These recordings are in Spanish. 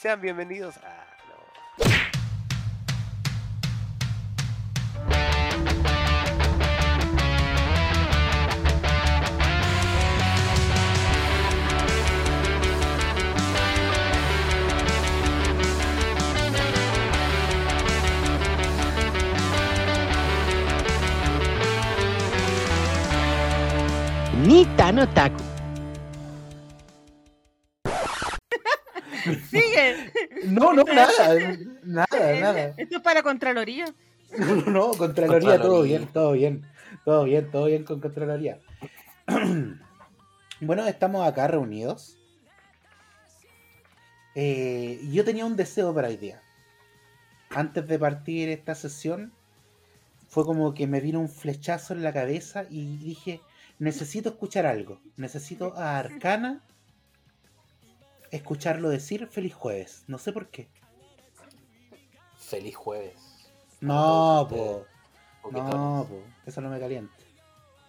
Sean bienvenidos a... Nita no Taku. No, no, nada, nada, nada. Esto es para Contraloría. No, no, no, Contraloría, todo bien, todo bien, todo bien, todo bien con Contraloría. bueno, estamos acá reunidos. Eh, yo tenía un deseo para hoy día. Antes de partir esta sesión, fue como que me vino un flechazo en la cabeza y dije, necesito escuchar algo. Necesito a Arcana escucharlo decir feliz jueves. No sé por qué. Feliz jueves. No, po. poquito- No, po. Eso no me calienta.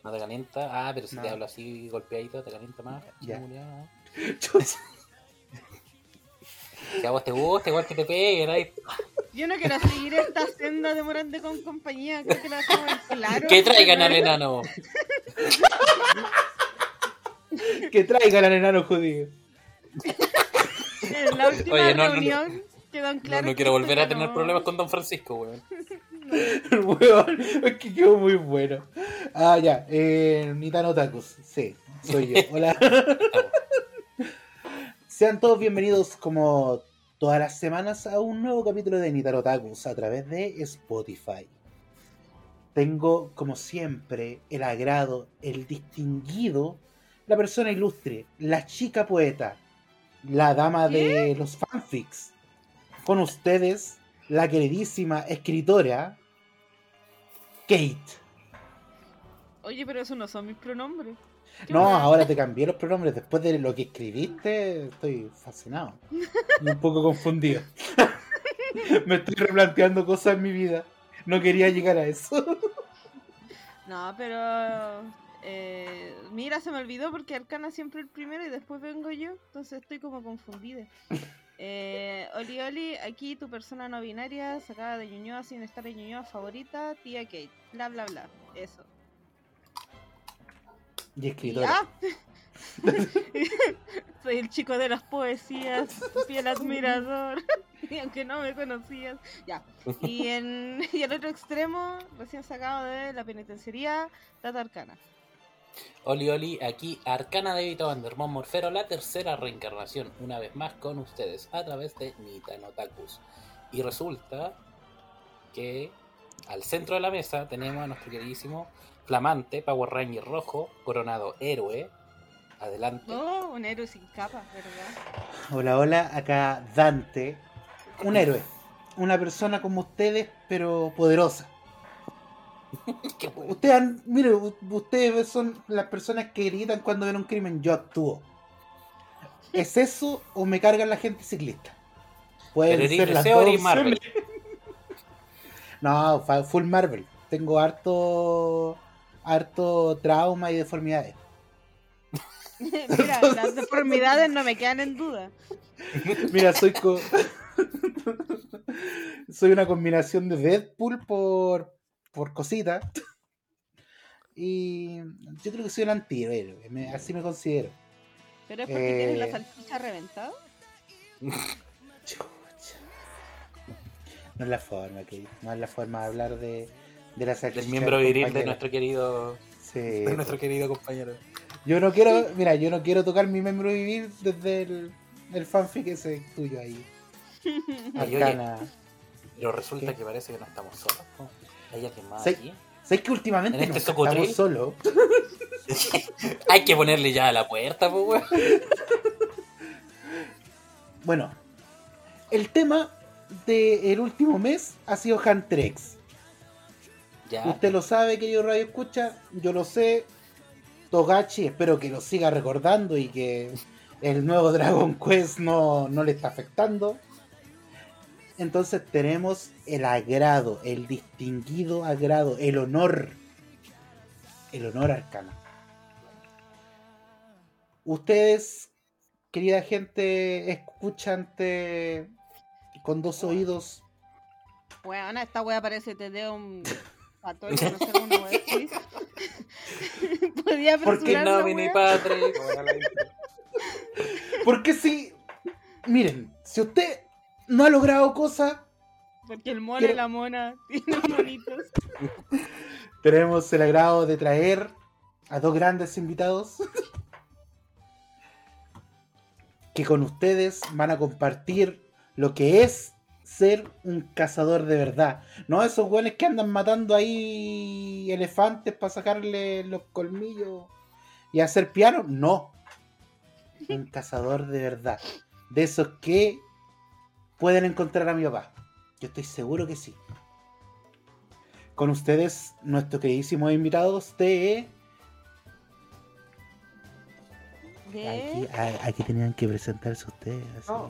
¿No te calienta? Ah, pero si No. te hablo así golpeadito, te calienta más. Ya. Si a vos te gusta, igual que te peguen. ahí. Yo no quiero seguir esta senda de Morante con compañía. Creo que la dejamos en claro. Que traigan al enano. que traigan al enano judío. En la última Oye, no, no, no. reunión quedó en No, claro no quiero volver a tener problemas con Don Francisco, weón. Weón, es que quedó muy bueno. Ah, ya, eh, Nitano Takus, sí, soy yo. Hola. Sean todos bienvenidos como todas las semanas a un nuevo capítulo de Nitano Takus a través de Spotify. Tengo, como siempre, el agrado, el distinguido, la persona ilustre, la chica poeta, la dama de los fanfics. Con ustedes, la queridísima escritora, Kate. Oye, pero esos no son mis pronombres. ¿Qué No, ahora te cambié los pronombres. Después de lo que escribiste, estoy fascinado. Y un poco confundido. Me estoy replanteando cosas en mi vida. No quería llegar a eso. No, pero. Eh, mira, se me olvidó porque Arcana siempre el primero y después vengo yo. Entonces estoy como confundida. Eh, Oli Oli, aquí tu persona no binaria, sacada de Ñuñoa sin estar en Ñuñoa favorita, tía Kate. Bla bla bla. Eso. Y escritora. ya. Soy el chico de las poesías, fiel admirador. Y aunque no me conocías. Ya. Y en y el otro extremo, recién sacado de la penitenciaría, Tata Arcana. Oli Oli, aquí Arcana de Vito Vandermont Morfero, la tercera reencarnación, una vez más con ustedes, a través de Nitano Takus. Y resulta que al centro de la mesa tenemos a nuestro queridísimo flamante Power Ranger rojo, coronado héroe. Adelante. Oh, un héroe sin capa, ¿verdad? Hola, hola. Acá Dante. Un héroe. Una persona como ustedes, pero poderosa. Ustedes, han- mire, ustedes son las personas que gritan cuando ven un crimen. Yo actúo. ¿Es eso o me cargan la gente ciclista? Pueden ser las dos Marvel. No, full Marvel. Tengo harto, harto trauma y deformidades. Mira, las deformidades no me quedan en duda. Mira, soy co- soy una combinación de Deadpool por por cosita. Y yo creo que soy un antihéroe, me- así me considero. Pero es porque tienes la Eh. salchicha reventada. Chucha. No es la forma, que no es la forma de hablar de, de la salchicha Del miembro viril de nuestro querido, Sí, de nuestro querido compañero. Yo no quiero, mira, yo no quiero tocar mi miembro viril desde el, el fanfic ese tuyo ahí. Ay, oye. Pero resulta ¿Qué? que parece que no estamos solos. ¿no? Aquí. ¿Sabes que últimamente En este estamos solos? Hay que ponerle ya a la puerta, pues, weón. Bueno, el tema del último mes ha sido Hunter X. Ya. Usted lo sabe, querido Radio Escucha, yo lo sé. Togachi, espero que lo siga recordando y que el nuevo Dragon Quest no, no le está afectando. Entonces tenemos el agrado, el distinguido agrado, el honor. El honor arcano. Ustedes querida gente escuchante con dos oídos. Weona, esta wea parece te de un católico, no sé wea así. Podía ¿Por qué no, wea. padre. Porque si, miren, si usted no ha logrado cosas, Porque el mono y la mona tienen monitos. tenemos el agrado de traer a dos grandes invitados que con ustedes van a compartir lo que es ser un cazador de verdad. No esos güeyes que andan matando ahí elefantes para sacarle los colmillos y hacer piano. No. Un cazador de verdad. De esos que pueden encontrar a mi papá. Yo estoy seguro que sí. Con ustedes, nuestros queridísimos invitados de... Aquí, ¿Qué? a- aquí tenían que presentarse ustedes. Así, No.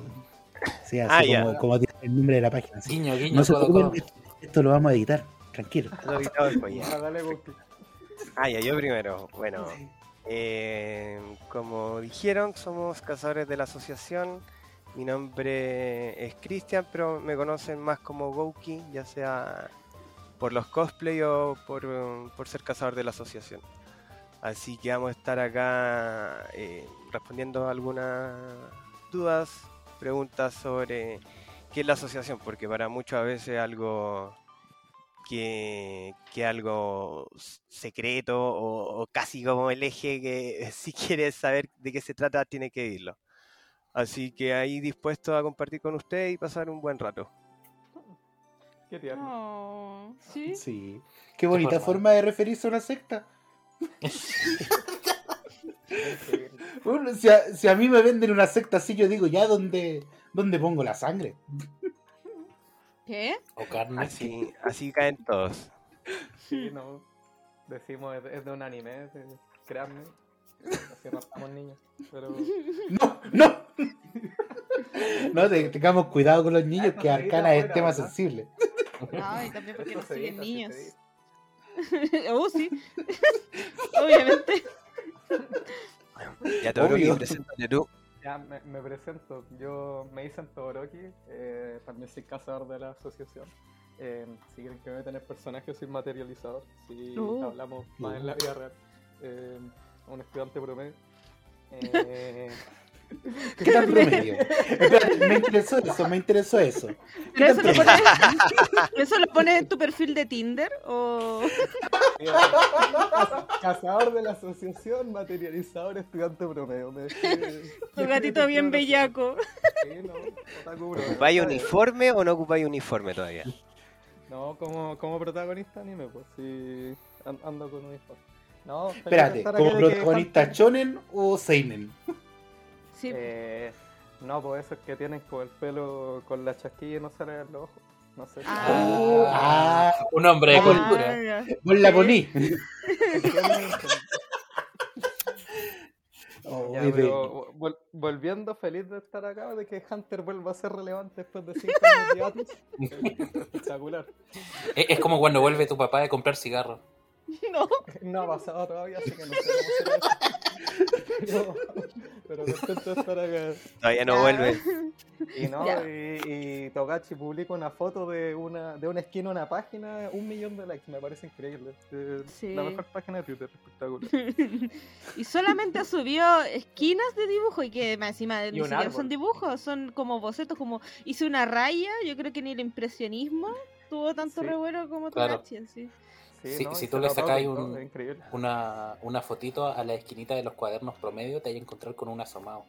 Sí, así Ah, como, tiene el nombre de la página. así. Guiño, guiño, No se preocupen, esto- esto lo vamos a editar. Tranquilo. Lo después ya. Ah. Ah, ya, yo primero. Bueno, eh, como dijeron, somos cazadores de la asociación. Mi nombre es Cristian, pero me conocen más como Gouki, ya sea por los cosplay o por, um, por ser cazador de la asociación. Así que vamos a estar acá eh, respondiendo algunas dudas, preguntas sobre qué es la asociación, porque para muchos a veces es algo que, que algo secreto o casi como el eje que si quieres saber de qué se trata tiene que irlo. Así que ahí dispuesto a compartir con usted y pasar un buen rato. Qué tierno. Oh, ¿Sí? Sí. Qué bonita forma. forma de referirse a una secta. Bueno, si, a, si a mí me venden una secta así, yo digo, ya, ¿dónde, dónde pongo la sangre? ¿Qué? O carne. Así, así caen todos. Sí, no. Decimos, es de, un anime, créanme. Así no estamos niños. Pero. No, no. No, te- tengamos cuidado con los niños, que Arcana es tema sensible. No, y también porque nos siguen niños. oh, sí. Obviamente. Ya te Obvio. preséntate tú. Ya, me, me presento. Yo me dicen Todoroki, eh, también soy cazador de la asociación. Eh, si quieren que me metan el personaje, soy materializador. Si Uh. hablamos más Uh. en la vida real, eh, un estudiante promedio. Eh, ¿Qué tal promedio? Me interesó eso, me interesó eso. ¿Pero eso lo, pones, ¿Eso lo pones en tu perfil de Tinder? ¿O.? Caz- Cazador de la asociación, materializador, estudiante promedio. Me Tu gatito bien bellaco. Sí, no. ¿Ocupáis uniforme o no ocupáis uniforme todavía? No, como, como protagonista anime, pues sí, an- ando con uniforme. No, Espérate, ¿como que protagonista Hunter- shonen o seinen? Sí. Eh, no, pues eso es que tienen con el pelo con la chasquilla y no se le ven los ojos. No sé. Ah. Ah, Un hombre de Ah, cultura. vos la poní. Oh, Ya, pero vol- volviendo, feliz de estar acá, de que Hunter vuelva a ser relevante después de 5 años de Espectacular. Es, es como cuando vuelve tu papá de comprar cigarros. No. No ha pasado todavía, así que no sé cómo será eso. Pero, pero contento de estar acá. Todavía no vuelve. Y no, Ya. y, y Togachi publica una foto de una, de una esquina en una página, un millón de likes, me parece increíble. Eh, Sí. La mejor página de Twitter, espectacular. y solamente subió esquinas de dibujo y que más encima ni un siquiera árbol. son dibujos, son como bocetos, como hice una raya, yo creo que ni el impresionismo tuvo tanto Sí. revuelo como Claro. Togachi en sí. Sí, Si- ¿no? si tú se le sacáis un-. Una, una fotito a la esquinita de los cuadernos promedio, te vas a encontrar con un asomado.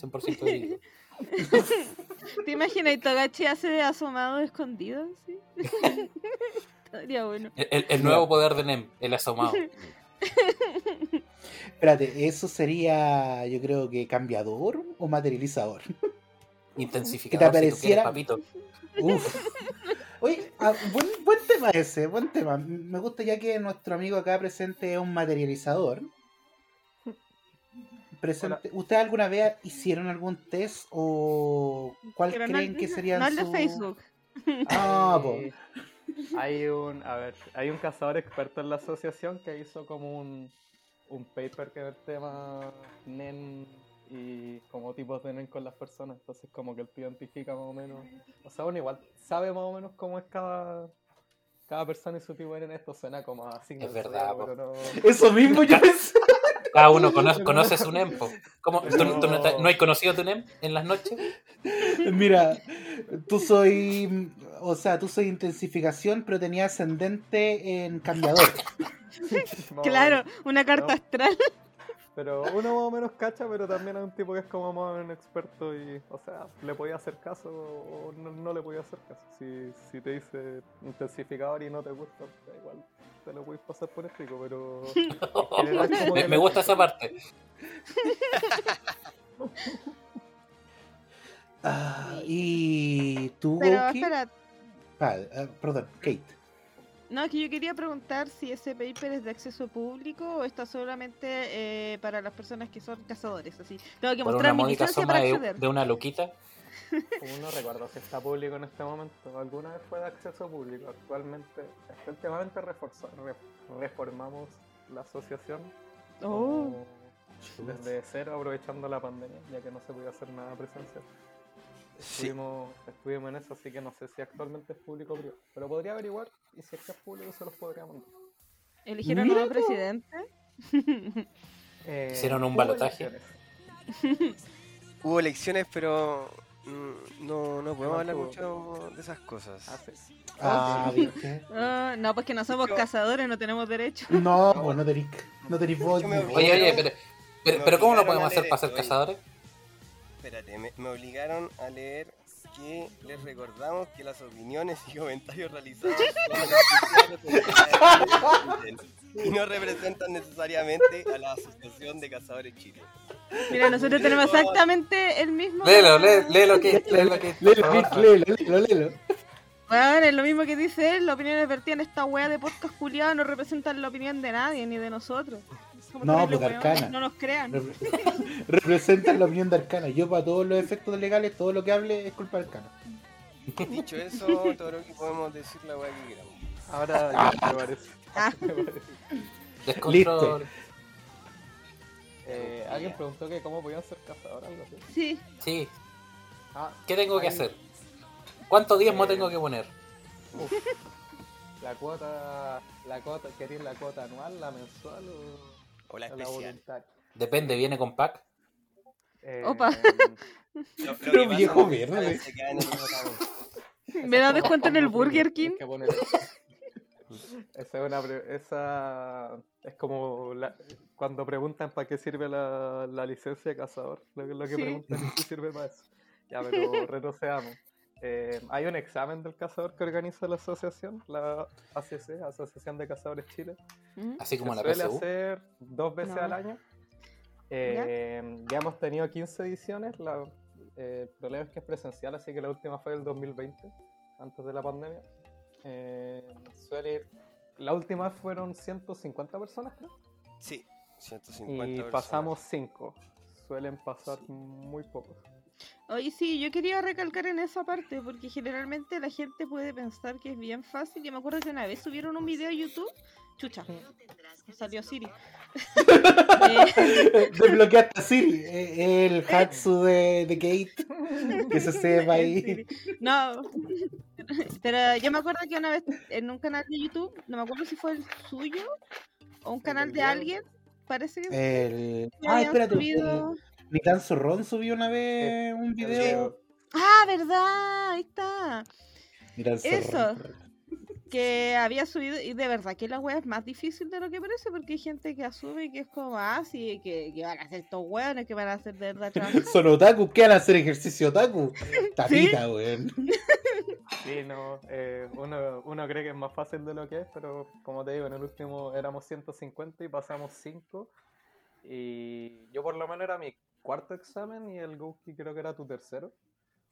100% verídico. ¿Te imaginas? Y Togachi hace de asomado escondido, sí. Estaría bueno. El, el- el nuevo poder de Nem, el asomado. Espérate, ¿eso sería, yo creo que cambiador o materializador? Intensificador. Que te si tú quieres, apareciera- papito. Uf. Oye, ah, buen, buen tema ese, buen tema. Me gusta ya que nuestro amigo acá presente es un materializador. Presente, ¿Ustedes alguna vez hicieron algún test o cuál Pero no creen el- que serían No el de su- Facebook. Ah, po. Hay- un, a ver, hay un cazador experto en la asociación que hizo como un, un paper que era el tema NEN y como tipos de NEM con las personas. Entonces como que el tío identifica más o menos. O sea, uno igual sabe más o menos cómo es cada, cada persona y su tipo de NEM. Esto suena como a signos Es verdad, pero no. Eso mismo yo pensé. Cada uno conoce, conoce su NEM. po. ¿Cómo? ¿Tú, tú no, te- no has conocido tu NEM en las noches? Mira, tú soy. O sea, tú soy intensificación, pero tenía ascendente en cambiador. Claro, una carta No. astral. Pero uno más o menos cacha, pero también es un tipo que es como más o menos experto y, o sea, le podía hacer caso o no, no le podía hacer caso. Si, si te dice intensificador y no te gusta, da igual te lo puedes pasar por escrito, pero en general como Me, gusta esa parte. Ah, y tú, Pero espera, Ah, ah, perdón, Kate. No, es que yo quería preguntar si ese paper es de acceso público o está solamente eh, para las personas que son cazadores. Así, tengo que Por mostrar mi licencia para de, acceder. de una luquita. No recuerdo si está público en este momento. Alguna vez fue de acceso público. Actualmente, últimamente reformamos la asociación Oh, como desde cero, aprovechando la pandemia, ya que no se podía hacer nada presencial. Sí. Estuvimos, estuvimos en eso, así que no sé si actualmente es público o privado. Pero podría averiguar y si es que es público se los podría mandar. eligieron nuevo tú. presidente. Eh, Hicieron un balotaje. elecciones. Hubo elecciones, pero mm, no, no podemos no hablar mucho de esas cosas. Ah, sí. Ah. Ah, no, pues que no somos Yo- cazadores, no tenemos derecho. No, pues no tenéis no tenéis voz. Oye, oye, pero, pero, pero ¿cómo lo podemos hacer para ser cazadores? Espérate, me, me obligaron a leer que les recordamos que las opiniones y comentarios realizados son y no representan necesariamente a la Asociación de Cazadores Chile. Mira, nosotros tenemos exactamente el mismo. Léelo, lé- léelo que, léelo que. Léelo, léelo, léelo, léelo. Bueno, es lo mismo que dice él, las opiniones vertidas en esta wea de podcast culiado no representan la opinión de nadie, ni de nosotros. Somos No, pues, weones, Arcana. No nos crean. Repre- Representan la opinión de Arcana. Yo, para todos los efectos legales, todo lo que hable es culpa de Arcana. Dicho eso, todo lo que podemos decir la weá que queramos. Ahora ya me parece. Ah. Me parece. Descontrol. Eh, Alguien preguntó que cómo podían ser cazadores, algo así. Sí, Sí. Ah, ¿Qué tengo que hacer? ¿Cuánto diezmo Eh, tengo que poner? uf. La cuota, la cuota, ¿queréis la cuota anual, la mensual o, O la o la especial. Depende, viene con pack. Eh, Opa. Lo- lo Pero viejo Minotauro. me da descuento en el Burger King. Esa es una pre- esa es como la- cuando preguntan para qué sirve la, la licencia de cazador. Lo, que- lo que Sí. preguntan es si sirve para eso. Ya, pero retrocedamos. Eh, hay un examen del cazador que organiza la asociación, la ACC, Asociación de Cazadores Chile. ¿Mm? Así como Se la suele PSU. hacer dos veces No. al año. Eh, ya hemos tenido 15 ediciones. La, eh, el problema es que es presencial, así que la última fue el 2020, antes de la pandemia. Eh, suele ir- la última fueron 150 personas, creo. Sí, 150 Y personas. pasamos 5. Suelen pasar muy pocos. Oye, sí, yo quería recalcar en esa parte, porque generalmente la gente puede pensar que es bien fácil. Yo me acuerdo que una vez subieron un video a YouTube. Chucha, salió Siri. Eh, Desbloqueaste a Siri. eh, El Hatsu de, de Kate. Que se sepa ahí. No, pero yo me acuerdo que una vez en un canal de YouTube, no me acuerdo si fue el suyo o un canal de alguien, parece que El... que Ah, habían espérate. subido- el Nikan Zorrón subió una vez un video. Ah, verdad, ahí está. Eso. Que había subido, y de verdad que la wea es más difícil de lo que parece, porque hay gente que asume que es como, ah, sí, que, que van a hacer estos weones, que van a hacer de verdad trabajar. Son otaku, ¿qué van a hacer ejercicio otaku? Tapita, weón. Sí, no, eh, uno, uno cree que es más fácil de lo que es, pero como te digo, en el último éramos 150 y pasamos 5. Y yo por lo menos era mi cuarto examen y el Gouki creo que era tu tercero.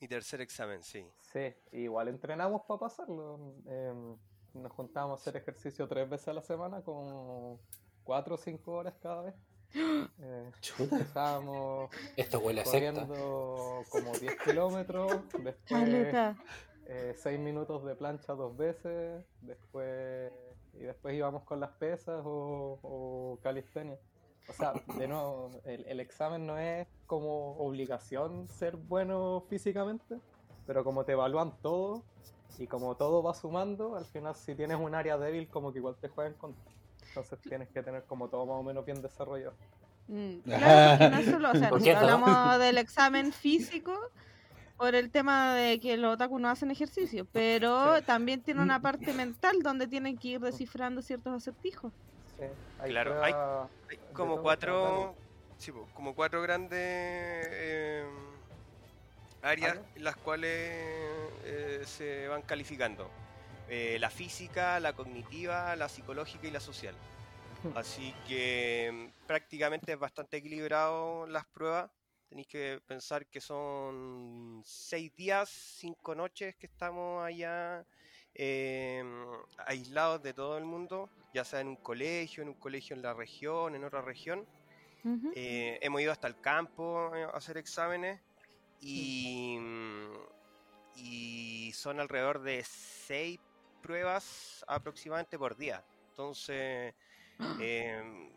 Mi tercer examen, sí. Sí, igual entrenamos para pasarlo. em, nos juntábamos a hacer ejercicio tres veces a la semana con 4 o 5 horas cada vez. Eh, Chuta. empezábamos Esto huele a secta. corriendo como 10 kilómetros, después Caleta. 6 minutos de plancha dos veces, después y después íbamos con las pesas o, o calistenia. O sea, de nuevo, el, el examen no es como obligación ser bueno físicamente, pero como te evalúan todo y como todo va sumando, al final si tienes un área débil como que igual te juegan contra. Entonces tienes que tener como todo más o menos bien desarrollado. Mm, claro, porque no es solo, o sea, hablamos del examen físico por el tema de que los otaku no hacen ejercicio, pero Sí. también tiene una parte mental donde tienen que ir descifrando ciertos acertijos. Sí, hay Claro, hay- como cuatro, sí, como cuatro grandes eh, áreas en las cuales eh, se van calificando. Eh, la física, la cognitiva, la psicológica y la social. Así que mm, prácticamente es bastante equilibrado las pruebas. Tenéis que pensar que son seis días, cinco noches que estamos allá eh, aislados de todo el mundo, ya sea en un colegio, en un colegio en la región, en otra región. Eh, hemos ido hasta el campo eh, a hacer exámenes y, y son alrededor de seis pruebas aproximadamente por día. Entonces, eh,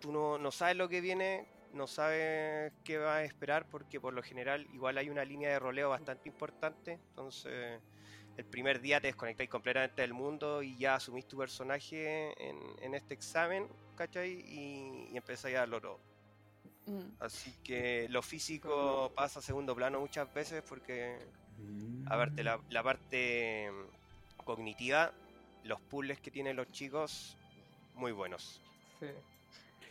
tú no, no sabes lo que viene, no sabes qué vas a esperar porque por lo general igual hay una línea de roleo bastante importante. Entonces, el primer día te desconectáis completamente del mundo y ya asumís tu personaje en, en este examen, ¿cachai? Y, y empezáis a darlo todo. Mm. Así que lo físico pasa a segundo plano muchas veces porque, a verte, la, la parte mm, cognitiva, los puzzles que tienen los chicos, muy buenos. Sí.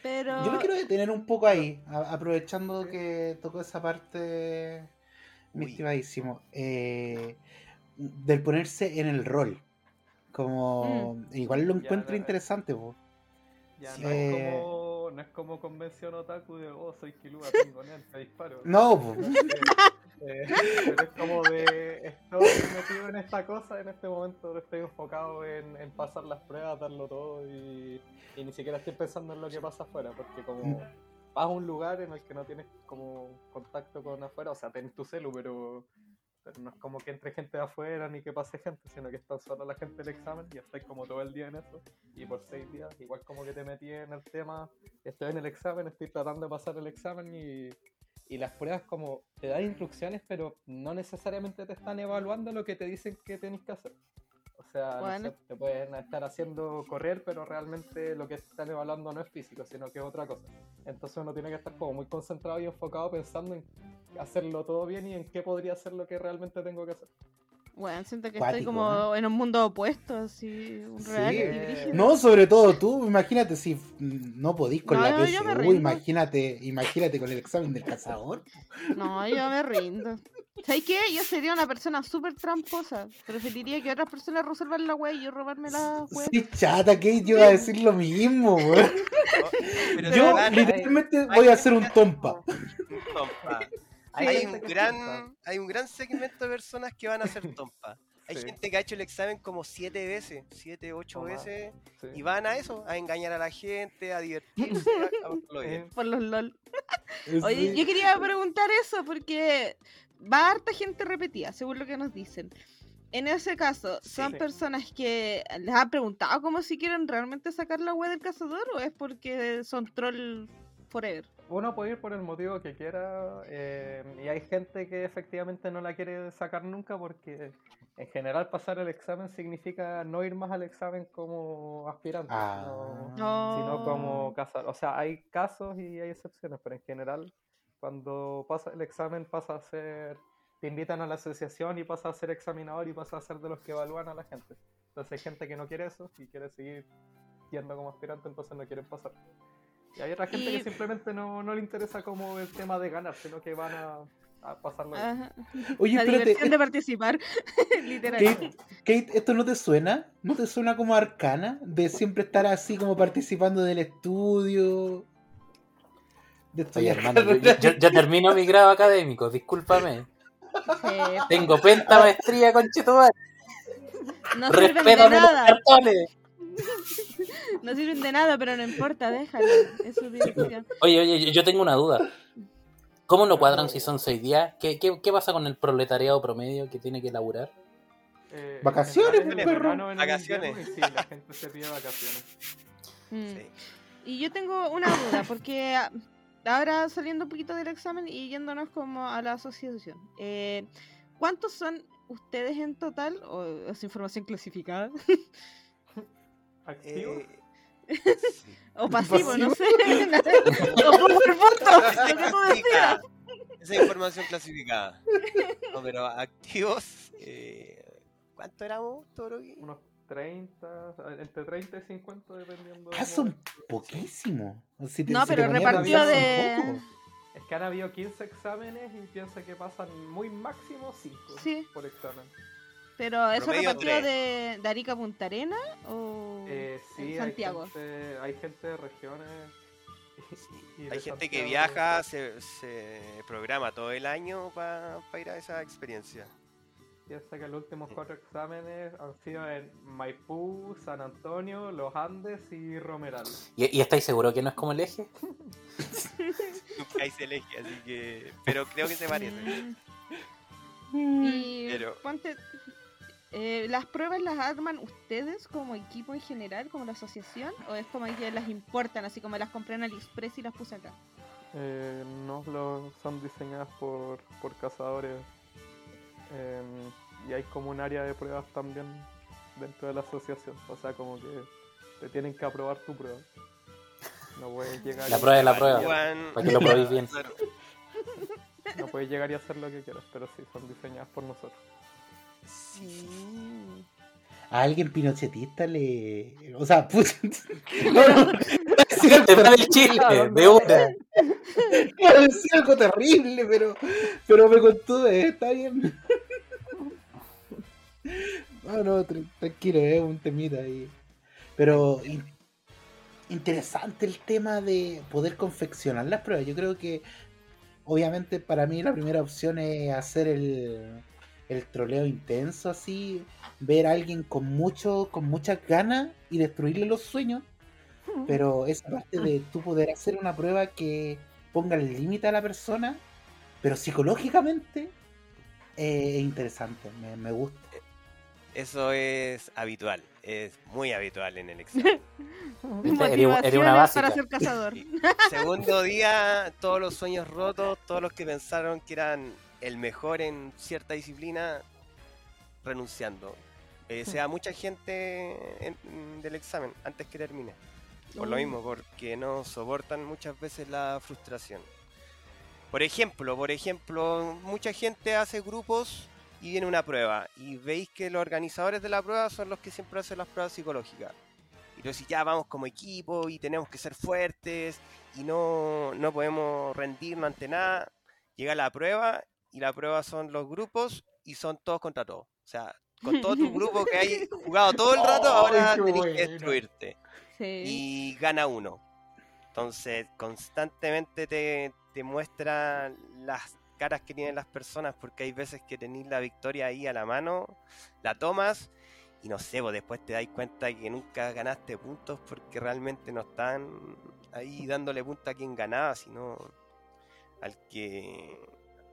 Pero Yo me quiero detener un poco ahí, a- aprovechando que tocó esa parte, mi estimadísimo, eh, del ponerse en el rol. Como, igual lo Ya, encuentro la- interesante, po. Ya Sí. no, Eh. es como, no es como convención otaku de, oh, soy Kilua, tengo nel, te disparo. No, po. Eh, pero es como de, estoy metido en esta cosa, en este momento estoy enfocado en, en pasar las pruebas, darlo todo y, y ni siquiera estoy pensando en lo que pasa afuera, porque como vas a un lugar en el que no tienes como contacto con afuera, o sea, tenés tu celu, pero, no es como que entre gente de afuera ni que pase gente, sino que está solo la gente del examen y estáis como todo el día en eso, y por seis días, igual como que te metí en el tema, estoy en el examen, estoy tratando de pasar el examen y, y las pruebas como te dan instrucciones, pero no necesariamente te están evaluando lo que te dicen que tenés que hacer. O sea, no sé, te pueden estar haciendo correr, pero realmente lo que están evaluando no es físico, sino que es otra cosa. Entonces uno tiene que estar como muy concentrado y enfocado pensando en hacerlo todo bien y en qué podría ser lo que realmente tengo que hacer. Bueno, siento que Cuático, estoy como en un mundo opuesto, así, un Sí. No, sobre todo tú, imagínate si no podís con No, la PSU, imagínate, imagínate con el examen del cazador. No, yo me rindo. ¿Sabes qué? Yo sería una persona súper tramposa. Preferiría que otras personas resuelvan la wea y yo robarme la wea. Sí, chata, Kate, yo iba a decir lo mismo, Yo literalmente voy a hacer un tompa. tompa. Hay un gran, hay un gran segmento de personas que van a hacer tompa. Hay Sí. gente que ha hecho el examen como siete veces, siete, ocho veces, Sí. y van a eso, a engañar a la gente, a divertirse, a. Eh, Por los LOL. Oye, Sí. yo quería preguntar eso porque va harta gente repetida, según lo que nos dicen. En ese caso, ¿son Sí. personas que les han preguntado como si quieren realmente sacar la web del cazador o es porque son troll forever? Uno puede ir por el motivo que quiera eh, y hay gente que efectivamente no la quiere sacar nunca porque en general pasar el examen significa no ir más al examen como aspirante, Ah. sino, No. sino como cazador. O sea, hay casos y hay excepciones, pero en general cuando pasa el examen pasa a ser, te invitan a la asociación y pasa a ser examinador y pasa a ser de los que evalúan a la gente. Entonces hay gente que no quiere eso y quiere seguir yendo como aspirante, entonces no quieren pasar. Y hay otra gente Y- que simplemente no, no le interesa como el tema de ganar, sino que van a, a pasarlo. Ajá. Oye, la espérate, diversión de participar, literal. Kate, Kate, ¿esto no te suena? ¿No te suena como arcana? De siempre estar así como participando del estudio. De Oye, hermano, yo, yo- yo termino mi grado académico, discúlpame. Sí, Tengo penta maestría con Chetumar. no sirven de Respétame los nada, cartones. no sirven de nada, pero no importa, déjalo. Es su diversión. Oye, oye, yo- tengo una duda. ¿Cómo no cuadran si son seis días? ¿Qué, qué, qué pasa con el proletariado promedio que tiene que laburar? Eh, en Vacaciones, en perro. en Vacaciones. sí, la gente se pide vacaciones. Mm. Sí. y yo tengo una duda, porque ahora saliendo un poquito del examen y yéndonos como a la asociación, eh, ¿cuántos son ustedes en total? ¿O es información clasificada? ¿Activo? Eh, sí. ¿O pasivo? No sé. o voto, lo que tú decías. Esa información clasificada. No, pero activos. Eh, ¿Cuánto éramos, Toroki? Unos 30, entre 30 y 50 dependiendo. Ah, son momento. poquísimos. Si te- No, si pero repartido de-. Es que han habido 15 exámenes y piensa que pasan muy máximo 5 Sí. por examen. Pero eso Promedio repartido de, de Arica a Punta Arena o Eh, sí, en hay Santiago. gente, hay gente de regiones. y de Hay gente que viaja, se, se programa todo el año para ir a esa experiencia. Piensa que los últimos cuatro exámenes han sido en Maipú, San Antonio, Los Andes y Romeral. ¿Y, y estáis seguros que no es como el eje? Nunca hay elige, así que. Pero creo que se parece. Y Pero- ponte, eh, ¿las pruebas las arman ustedes como equipo en general, como la asociación? ¿O es como que las importan, así como las compré en AliExpress y las puse acá? Eh, no lo, son diseñadas por, por cazadores. em, y hay como un área de pruebas también dentro de la asociación. O sea, como que te tienen que aprobar tu prueba. No puedes llegar La prueba es la prueba. Para que lo probéis bien. No puedes llegar y hacer lo que quieras, pero sí, son diseñadas por nosotros. A alguien pinochetista le. O sea, pues. no, no, Te va el terrible, chiste, de una. a decir algo terrible, pero, pero me contuve, está bien. No, no, tra- tranquilo, es un temita ahí. Pero in- interesante el tema de poder confeccionar las pruebas. Yo creo que, obviamente, para mí la primera opción es hacer el, el troleo intenso, así, ver a alguien con mucho, con muchas ganas y destruirle los sueños. Pero esa parte de tú poder hacer una prueba que ponga el límite a la persona, pero psicológicamente eh, es interesante, me, me gusta. Eso es habitual, es muy habitual en el examen. Eres una Motivaciones básica. para ser cazador. Sí. Segundo día, todos los sueños rotos, todos los que pensaron que eran el mejor en cierta disciplina, renunciando. Eh, sea mucha gente en- del examen antes que termine. Por lo mismo, porque no soportan muchas veces la frustración. Por ejemplo, por ejemplo, mucha gente hace grupos y viene una prueba y veis que los organizadores de la prueba son los que siempre hacen las pruebas psicológicas. Y decís, ya vamos como equipo y tenemos que ser fuertes y no, no podemos rendirnos ante nada. Llega la prueba y la prueba son los grupos y son todos contra todos. O sea, con todo tu grupo que hay jugado todo el rato, ahora tenés que destruirte Sí. y gana uno. Entonces, constantemente te, te muestra las caras que tienen las personas, porque hay veces que tenéis la victoria ahí a la mano, la tomas y no sé, pues después te dais cuenta que nunca ganaste puntos porque realmente no están ahí dándole punta a quien ganaba, sino al que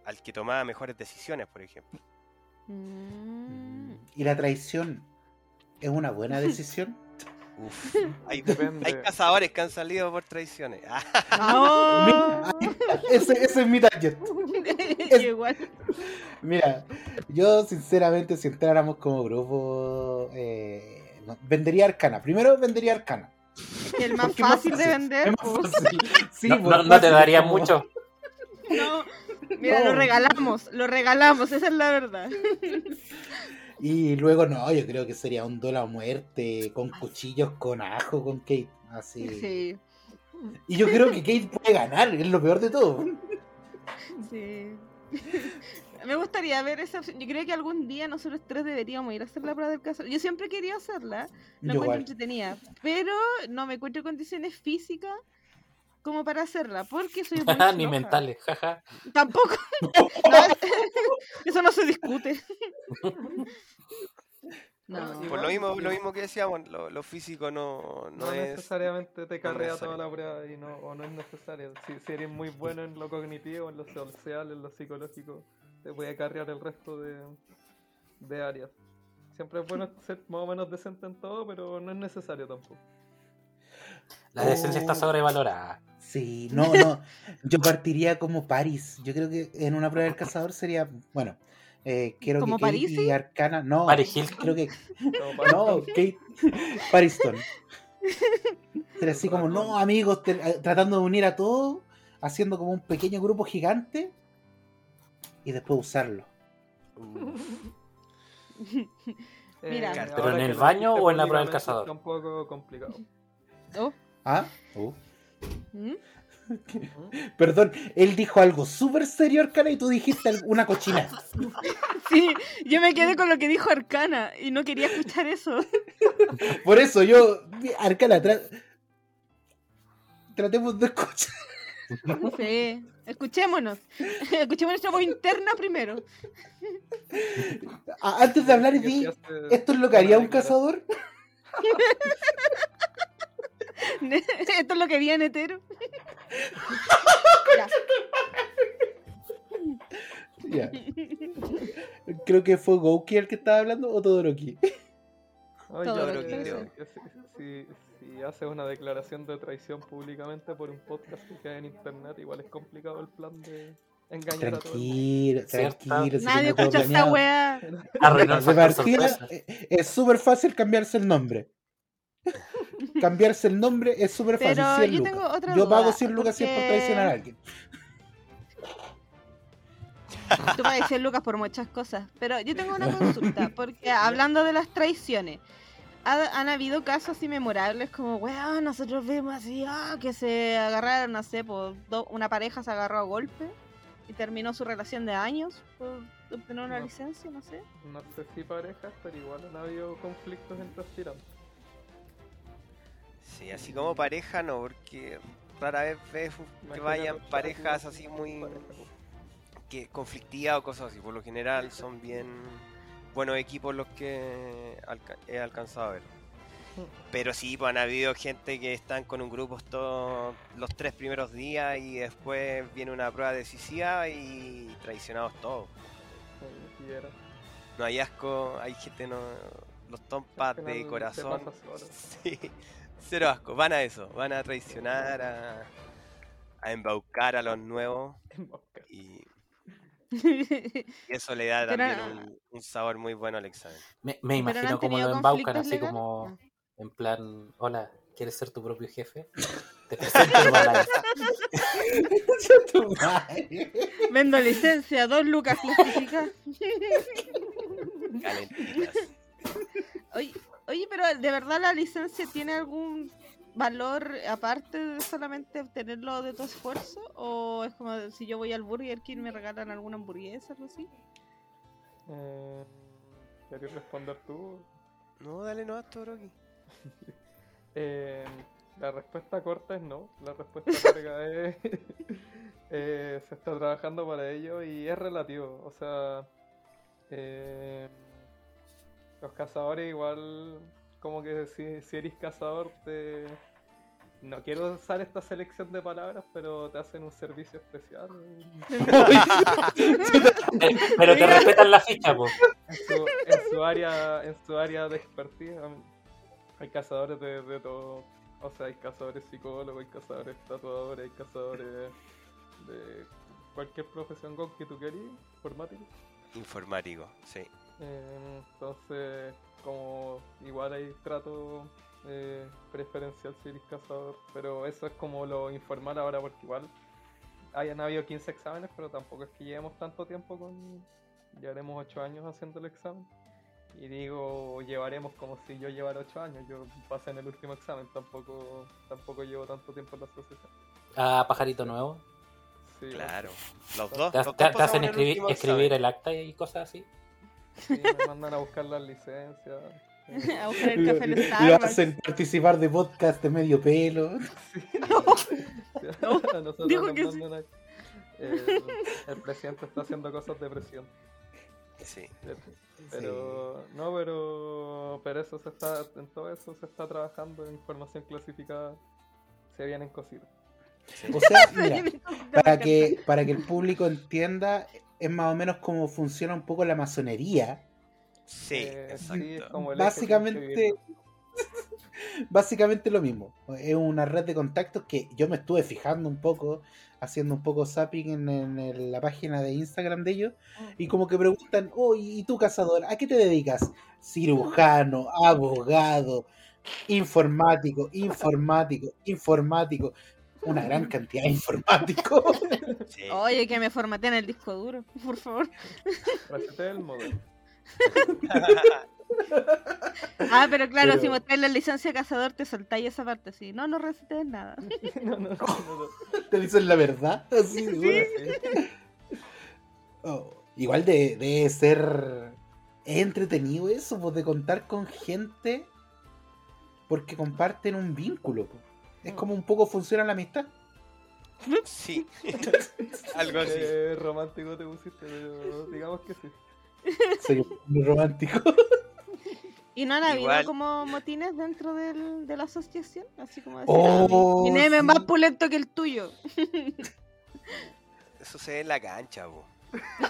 al que tomaba mejores decisiones, por ejemplo. Mm. ¿Y la traición es una buena decisión? Uf, hay, cazadores que han salido por traiciones. No. ese, ese es mi target. Igual. Mira, yo sinceramente si entráramos como grupo, eh, no, vendería Arcana. Primero vendería Arcana. El más es fácil de vender. es pues. fácil. Sí, No, pues, no- no te daría como- mucho. No. Mira, No. lo regalamos, lo regalamos, esa es la verdad. Y luego no, yo creo que sería un duelo a muerte, con cuchillos, con ajo, con Kate. Así. Sí, Y yo creo que Kate puede ganar, es lo peor de todo. sí. Me gustaría ver esa opción. Yo creo que algún día nosotros tres deberíamos ir a hacer la prueba del caso. Yo siempre quería hacerla, la Yo encuentro entretenida, pero no me encuentro condiciones físicas como para hacerla, porque soy muy Ni mentales, jaja. Tampoco. No, eso no se discute. No. Por lo mismo, lo mismo que decíamos, lo, lo físico no, no No, es... necesariamente te carrea toda la prueba y no, o no es necesario. Si, si eres muy bueno en lo cognitivo, en lo social, en lo psicológico, te puede carrear el resto de, de áreas. Siempre es bueno ser más o menos decente en todo, pero no es necesario tampoco. La decencia está Oh. sobrevalorada. Sí, no, no. Yo partiría como Paris. Yo creo que en una prueba del cazador sería, bueno, eh, quiero ¿Como que Kate Parisi? y Arcana, no, Paris Hilton. creo que no, Kate Pariston. Sería así como, no, amigos, te- eh, tratando de unir a todos, haciendo como un pequeño grupo gigante y después usarlo. Mira. Eh, ¿Pero en el baño o en la prueba del cazador? Está un poco complicado. Oh, ¿Ah? Uh. ¿Mm? Perdón, él dijo algo súper serio, Arcana, y tú dijiste una cochina. Sí, yo me quedé con lo que dijo Arcana y no quería escuchar eso. Por eso yo, Arcana, tra- tratemos de escuchar. Sí, escuchémonos. Escuchemos nuestra voz interna primero. Antes de hablar, di, ¿esto es lo que haría un cazador? Esto es lo que haría Netero. Ya. Ya. Creo que fue Gouki el que estaba hablando o Todoroki. Ay, Todo yo lo creo que que creo. si, si, si haces una declaración de traición públicamente por un podcast que queda en internet, igual es complicado el plan de engañar a todo el mundo. Tranquilo, tranquilo. si Nadie escucha esa planeado. weá. De partida, sorpresa. eh, es súper fácil cambiarse el nombre. Cambiarse el nombre es súper fácil. Pero 100 yo lucas. tengo otra Yo pago duda, 100 lucas si es por porque- traicionar a alguien. Tú vas a decir Lucas por muchas cosas. Pero yo tengo una consulta. Porque hablando de las traiciones, ha- han habido casos así memorables como, weón, nosotros vimos así, ah, que se agarraron, no sé, por do- una pareja se agarró a golpe y terminó su relación de años por obtener una No. licencia, no sé. No sé si parejas, pero igual han habido conflictos entre aspirantes. Sí, así como pareja no, porque rara vez ves que vayan parejas así muy que conflictivas o cosas así. Por lo general son bien buenos equipos los que alca- he alcanzado a ver. Pero sí, pues han habido gente que están con un grupo todos los tres primeros días y después viene una prueba decisiva y traicionados todos. No hay asco, hay gente no. Los tompas de corazón. Sí, cero asco. Van a eso, van a traicionar, a, a embaucar a los nuevos y, y eso le da Pero- también un, un sabor muy bueno al examen. Me, me ¿Pero no imagino han cómo lo embaucan así legales? como No. en plan, hola, ¿quieres ser tu propio jefe? Te presento. Tu. Vendo licencia, dos lucas clasificadas. Calentitas. Oye, oye, pero ¿de verdad la licencia tiene algún valor aparte de solamente obtenerlo de tu esfuerzo? ¿O es como si yo voy al Burger King me regalan alguna hamburguesa o algo así? Eh, ¿Querías responder tú? No, dale no a Toroki. Eh, la respuesta corta es no. La respuesta larga es. eh, se está trabajando para ello y es relativo. O sea. eh, los cazadores, igual. Como que si, si eres cazador, te. No quiero usar esta selección de palabras, pero te hacen un servicio especial. Pero te respetan la ficha, po. en su, en su área en su área de expertise hay cazadores de, de todo o sea hay cazadores psicólogos hay cazadores tatuadores hay cazadores de cualquier profesión con que tú querías informático Informático, sí. Eh, entonces como igual hay trato eh, preferencial si eres cazador pero eso es como lo informal ahora porque igual hayan habido 15 exámenes pero tampoco es que llevemos tanto tiempo con llevaremos 8 años haciendo el examen y digo llevaremos como si yo llevara 8 años yo pasé en el último examen tampoco tampoco llevo tanto tiempo en la asociación Ah, pajarito nuevo. Sí, Claro. Los dos. ¿Te, los te- dos te pasamos hacen el escribir, escribir el acta y cosas así? Sí, me mandan a buscar las licencias A buscar el Lo, café en lo Starbucks. hacen participar de podcast de medio pelo. A nosotros dijo nos que sí. a- el, el presidente está haciendo cosas de presión Sí. Pero, no, pero, pero eso se está, en todo eso se está trabajando en información clasificada, se vienen cositas. O sea, mira, para que, para que el público entienda, es más o menos cómo funciona un poco la masonería. Sí, Eh, exacto. como Básicamente, Básicamente lo mismo. Es una red de contactos que yo me estuve fijando un poco, haciendo un poco zapping en, en el- la página de Instagram de ellos, y como que preguntan, oh, ¿y tú cazador? ¿A qué te dedicas? Cirujano, abogado, informático, informático, informático. Una gran cantidad de informáticos. Sí. Oye, que me formateen el disco duro, por favor. Resete el modelo. Ah, pero claro, Pero- si mostráis la licencia de cazador, te soltáis esa parte así. No, no recetes nada. No, no, no, no, Te dicen la verdad. Así. Sí. Oh, igual de, debe ser entretenido eso, pues, de contar con gente porque comparten un vínculo. po. Es como un poco funciona la amistad. Sí. Algo así. Eh, romántico te pusiste, pero digamos que sí. Soy muy romántico. ¿Y no han habido Igual. como motines dentro del, de la asociación? Así como decir, Oh, "Ah, mi, mi es sí. más pulento que el tuyo. Eso se ve en la cancha, po. La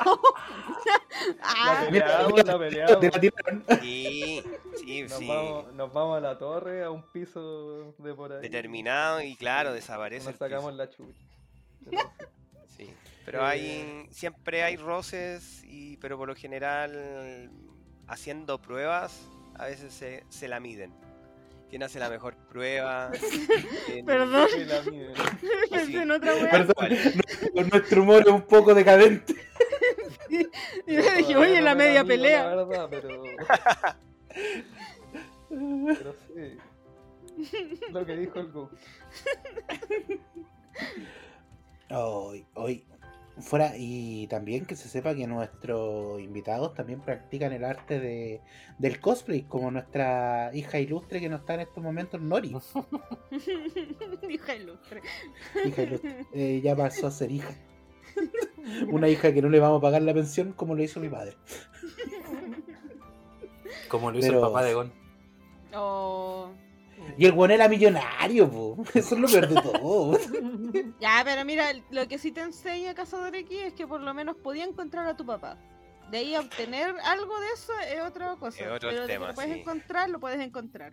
Ah, peleamos, la peleamos. Te la tiraron. Sí, sí, Nos, sí. vamos, nos vamos a la torre, a un piso de por ahí. Determinado y claro, desaparece. Nos piso. sacamos la chucha. Sí. Pero Eh, hay siempre hay roces y pero por lo general haciendo pruebas a veces se, se la miden. ¿Quién hace la mejor prueba? ¿Quién- Perdón. Sí, la pensé en otra nuestro humor es un poco decadente. Y yo dije, oye, no la me media pelea. La verdad, pero. pero sí. Lo que dijo el Goku. Hoy, hoy, fuera, y también que se sepa que nuestros invitados también practican el arte de, del cosplay, como nuestra hija ilustre que no está en estos momentos, Nori. Hija ilustre. Hija ilustre. Eh, ya pasó a ser hija. Una hija que no le vamos a pagar la pensión como lo hizo mi padre. Como lo hizo Pero- el papá de Gon. Oh. Y el buen era millonario, po. eso es lo peor de todo. Ya, pero mira, lo que sí te enseña Cazador X es que por lo menos podía encontrar a tu papá. De ahí obtener algo de eso es otra cosa. Es otro pero tema, lo puedes sí. encontrar, lo puedes encontrar.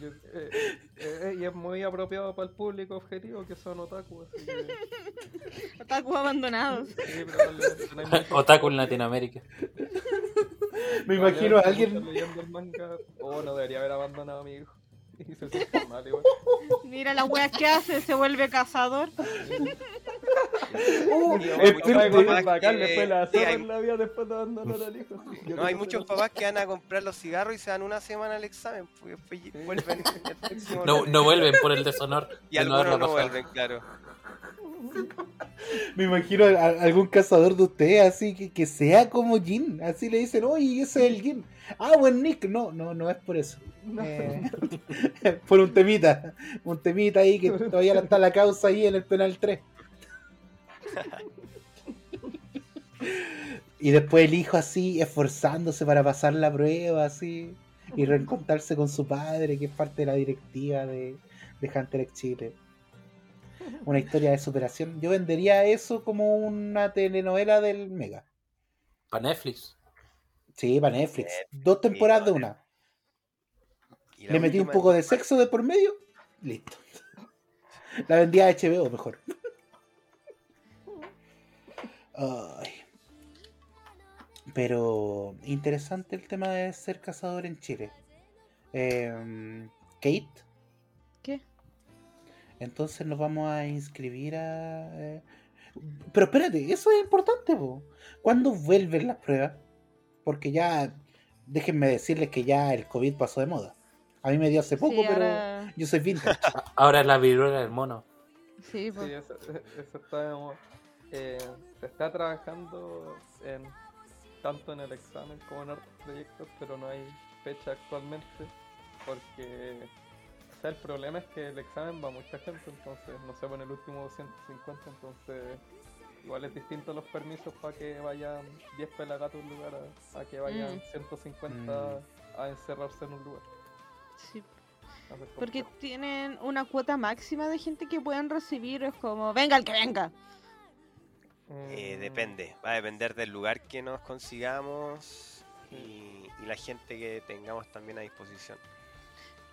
Yo- eh, eh, y es muy apropiado para el público objetivo que son otaku, así que. Otaku abandonados. Sí, no Otaku en Latinoamérica. Me imagino a alguien. muchos leyendo el manga. Oh, no debería haber abandonado a mi hijo. Y se siente mal, igual. Mira las weas que hace, se vuelve cazador. Uh, No, hay muchos no- papás que van a comprar los cigarros y se dan una semana al examen, pues vuelven el próximo No, no vuelven por el deshonor. y de no algunos no vuelven, claro. Me imagino a, a algún cazador de ustedes así que, que sea como Jin. Así le dicen, oye, ese es el Jin. Ah, buen Nick. No, no, no es por eso. Eh, por un temita. Un temita ahí que todavía está la causa ahí en el penal 3. Y después el hijo así, esforzándose para pasar la prueba, así. Y reencontrarse con su padre, que es parte de la directiva de, de Hunter x Chile. Una historia de superación. Yo vendería eso como una telenovela del Mega. Para Netflix. Sí, para Netflix. Dos temporadas de una. Le metí un poco de sexo de por medio. Listo. La vendía a HBO mejor. Ay. Pero interesante el tema de ser cazador en Chile. Em, Kate, ¿Qué? entonces nos vamos a inscribir a... eh, Pero espérate, eso es importante, po. ¿Cuándo vuelven las pruebas? Porque ya, déjenme decirles que ya el COVID pasó de moda. A mí me dio hace poco, Sí, pero ahora- yo soy vintage. Ahora es la viruela del mono. Sí, pues. Sí, eso, eso está, eh, se está trabajando en, tanto en el examen como en otros proyectos, pero no hay fecha actualmente porque o sea, el problema es que el examen va a mucha gente, entonces no sé, en el último 250, entonces igual es distinto los permisos para que vayan 10 pelagatos a un lugar a, a que vayan Mm. 150 a encerrarse en un lugar. sí. Porque tienen una cuota máxima de gente que pueden recibir. Es como, venga el que venga. Eh, Mm, depende, va a depender del lugar que nos consigamos y, y la gente que tengamos también a disposición.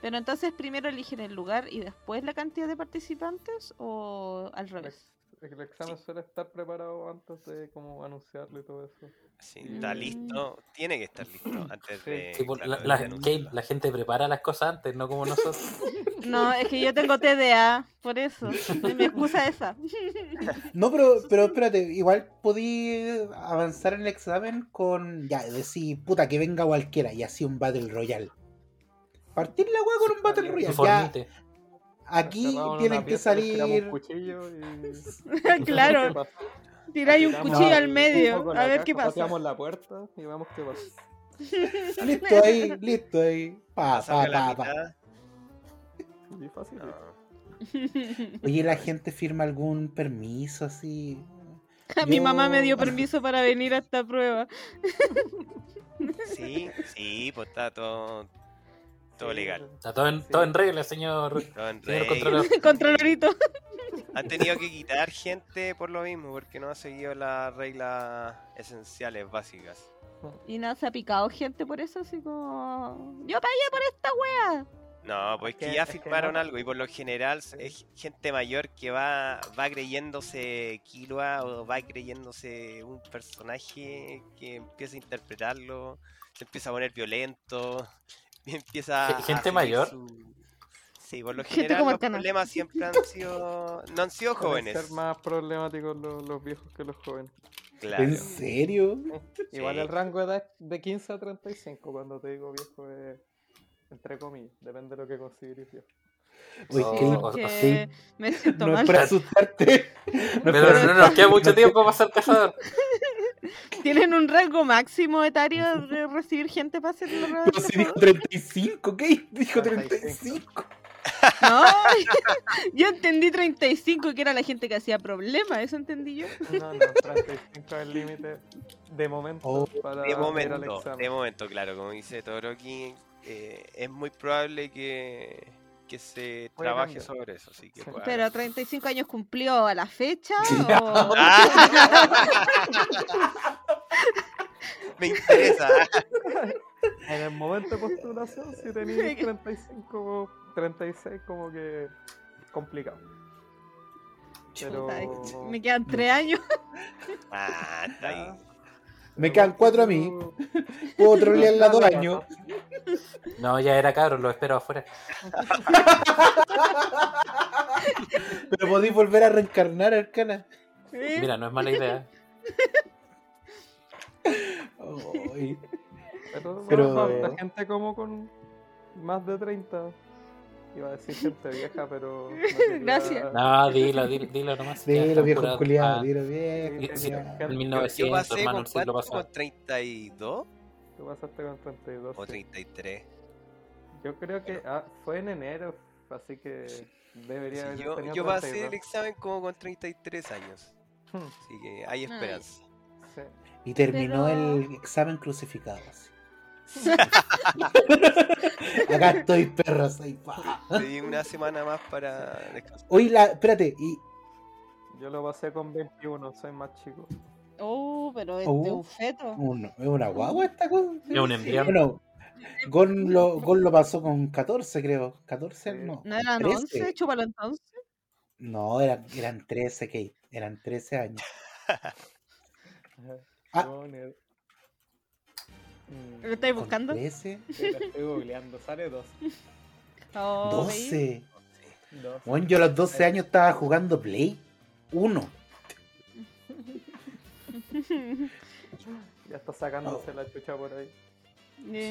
Pero entonces primero eligen el lugar y después la cantidad de participantes o al revés. El examen suele estar preparado antes de como anunciarlo y todo eso. Sí, está Mm. listo, tiene que estar listo antes Sí. de. Sí, claro, la, de la- anunciarlo. que la gente prepara las cosas antes, no como nosotros. No, es que yo tengo TDA, por eso. Es mi excusa esa. No, pero, pero espérate, igual podí avanzar en el examen con. Ya, decir, puta, que venga cualquiera y así un Battle Royale. Partir la weá con un Battle Royale. Ya. Aquí tienen que salir. un cuchillo y... Claro. ¿Qué pasa? Tiráis un cuchillo al medio, a ver qué pasa. Pateamos la puerta y vemos qué pasa. Listo ahí, listo ahí. Pa, Salga pa, pa, pa. mitad, Y fácil. no. Oye, ¿la gente firma algún permiso así? Mi mamá me dio permiso para venir a esta prueba. Sí, sí, pues está todo, todo legal. Está todo en, Sí. todo en regla, señor. todo en Señor regla. controlador. Controlorito. Han tenido que quitar gente por lo mismo, porque no ha seguido las reglas esenciales básicas. Y nada, se ha picado gente por eso, así como. Yo pagué por esta wea. No, pues Es que que- ya firmaron no- algo y por lo general es gente mayor que va, va creyéndose Killua o va creyéndose un personaje que empieza a interpretarlo, se empieza a poner violento, empieza Ge- a gente seguir mayor. su- Sí, por lo general los Arcana. problemas siempre han sido... no han sido jóvenes. ser más problemáticos los, los viejos que los jóvenes. Claro. ¿En serio? Igual el rango de edad es de 15 a 35, cuando te digo viejo es entre comillas, depende de lo que consideres viejo. Uy, Oh, qué- o- Porque me siento No es mal. para asustarte. No Pero para no nos queda mucho tiempo para ser cazador. Tienen un rango máximo etario de recibir gente para hacer la prueba. Pero si dijo 35, ¿qué? Dijo 35. No, yo entendí 35 que era la gente que hacía problemas, eso entendí yo. No, no, 35 es el límite de momento Oh. para De momento, examen. de momento, claro, como dice Toroki, eh, es muy probable que, que se Puede trabaje cambiar. sobre eso, así que Sí. Pero 35 años cumplió a la fecha o... me interesa. En el momento de postulación, si tenías 35, 36, como que complicado. Pero. Me quedan 3 años. Ah, está ahí. Me quedan cuatro a mí. Puedo trolearla dos años. No, ya era cabrón, lo espero afuera. Pero podéis volver a reencarnar, Arcana. Mira, no es mala idea. Pero, Pero- la gente como con más de 30. Iba a decir gente vieja, pero. no quería- Gracias. No, dilo, dilo, dilo nomás. Dilo, viejo culiado, Ah, dilo viejo. Sí, sí, culiao. en Yo, 1900, yo hermano, el siglo pasado. con 32 Tú pasaste con 32. o sí. 33. Yo creo que ah, fue en enero, así que debería Sí, haber yo, pasé el 32. examen como con 33 años, Hmm, así que hay Ay. esperanza. sí. Y terminó Pero- el examen crucificado. así. Acá estoy, perros. Ahí, pa. Te di una semana más para descansar. Oye, la, espérate, y Yo lo pasé con 21, soy más chico. Oh, pero es Oh. de un feto. uno, ¿es una guagua esta cosa? Es un embrión. Bueno, Gon lo, Gon lo pasó con 14, creo. 14, Sí. no. ¿No eran 13. 11? Chúpalo entonces. No, eran, eran 13, Kate. Eran 13 años. Ah. Mm, ¿Lo estáis ¿Con buscando? 13? sí, lo estoy googleando, sale 2. Oh, ¿veis? 12. Bueno, yo a los 12 años estaba jugando Play 1. Ya está sacándose la chucha por ahí.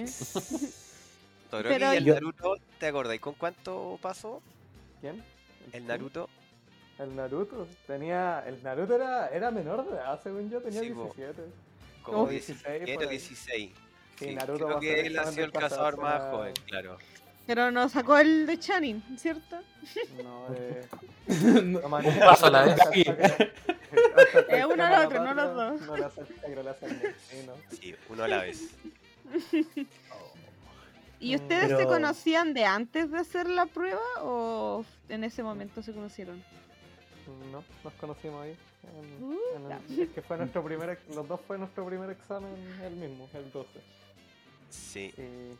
Todoroki Pero y el yo- Naruto, ¿te acordáis con cuánto pasó ¿Quién? el Naruto? El Naruto. Tenía. El Naruto era, era menor de edad, según yo, tenía Sí, po. 17. Como Oh. 17 16 o por ahí. 16. Sí, Sí, Naruto creo va a que él ha sido el cazador más será- joven, claro. Pero nos sacó el de Channing, ¿cierto? No, eh. No, no man- Un paso a la vez. Eh, uno el al tema otro, no los dos. No negro, sí, ¿no? Uno a la vez. ¿Y ustedes se pero- conocían de antes de hacer la prueba o en ese momento se conocieron? No, nos conocimos ahí. en- Uh, en el- es que fue nuestro primer, los dos fue nuestro primer examen el mismo, el 12. Sí.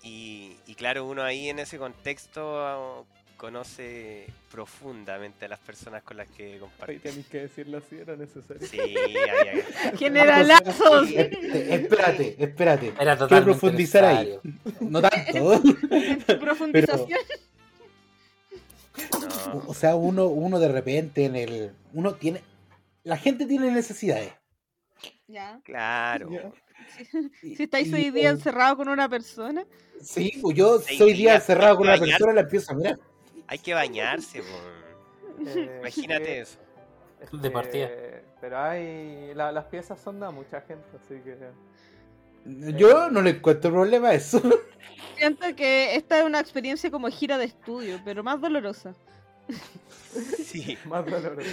Y Y, y claro, uno ahí en ese contexto ah, conoce profundamente a las personas con las que ahí comparte. tenéis que decirlo así, era necesario. Sí, había que- lazos. Eh, Espérate, espérate. Era Quiero totalmente profundizar ahí. No tanto. Profundización. no, O sea, uno, uno de repente en el. Uno tiene. La gente tiene necesidades. Ya. claro. Ya. Si estáis hoy día encerrado con una persona. Sí, pues yo Seis soy día días, encerrado con una persona la empiezo a mirar. Hay que bañarse. Eh, imagínate sí, eso. es De partida. Pero hay. la- las piezas son de mucha gente, así que. Yo no le encuentro problema a eso. Siento que esta es una experiencia como gira de estudio, pero más dolorosa. Sí. Más doloroso.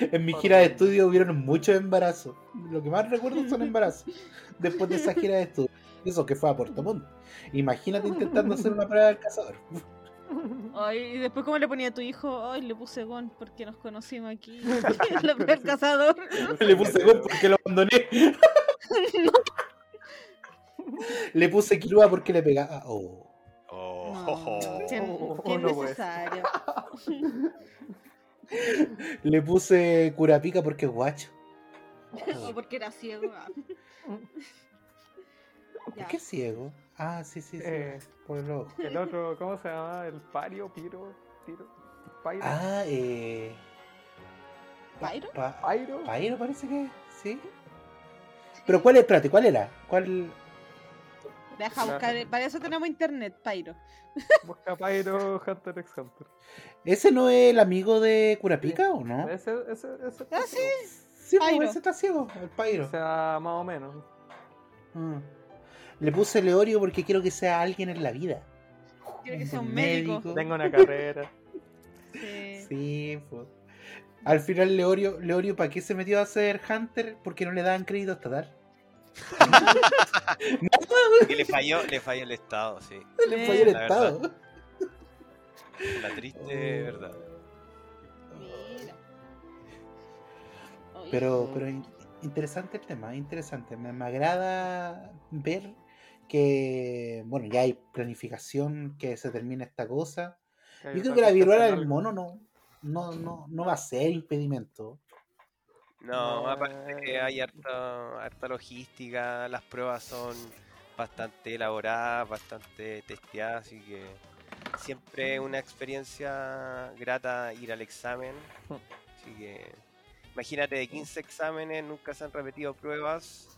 En mi gira de estudio hubieron muchos embarazos. Lo que más recuerdo son embarazos. Después de esa gira de estudio. Eso que fue a Puerto Montt. Imagínate intentando hacer una prueba del cazador. Ay, y después, ¿cómo le ponía a tu hijo? Ay, le puse Gon porque nos conocimos aquí. el primer cazador. Le puse gol porque lo abandoné. Le puse Kilua porque le pegaba. Oh. Oh, No, qué, Oh, qué no puede necesario. Le puse Curapica porque es guacho. O porque era ciego. ah. ¿Por qué es ciego? Ah, sí, sí, sí. Eh, Por el ojo. el otro, ¿cómo se llama? El Pario, Piro, Tiro. Pairo. Ah, eh. pa- ¿Pyro? pa- Pairo. Pyro parece que sí. Pero ¿cuál es? Espérate, ¿cuál era? ¿Cuál? Deja buscar. Para eso tenemos internet, Pyro. Busca Pairo Hunter x Hunter. ¿Ese no es el amigo de Curapica o no? Ese, ese, ese. Ah, sí. Sí, pues, Pyro. ese está ciego, el O Pyro. sea, más o menos. Mm. Le puse Leorio porque quiero que sea alguien en la vida. Quiero que sea un médico. médico. Tengo una carrera. Sí. Sí, pues. Al final Leorio, Leorio, ¿para qué se metió a ser Hunter? Porque no le daban crédito estatal. Que le falló, le falló el Estado, sí. Le falló el La estado. La triste verdad. Mira. Pero, pero in- interesante el tema, interesante. Me, me agrada ver que, bueno, ya hay planificación que se termine esta cosa. Yo creo que la viruela del mono no, no, no, no va a ser impedimento. No, aparte que hay harta, harta logística, las pruebas son bastante elaboradas, bastante testeadas, así que siempre es una experiencia grata ir al examen. Así que imagínate, de 15 exámenes nunca se han repetido pruebas.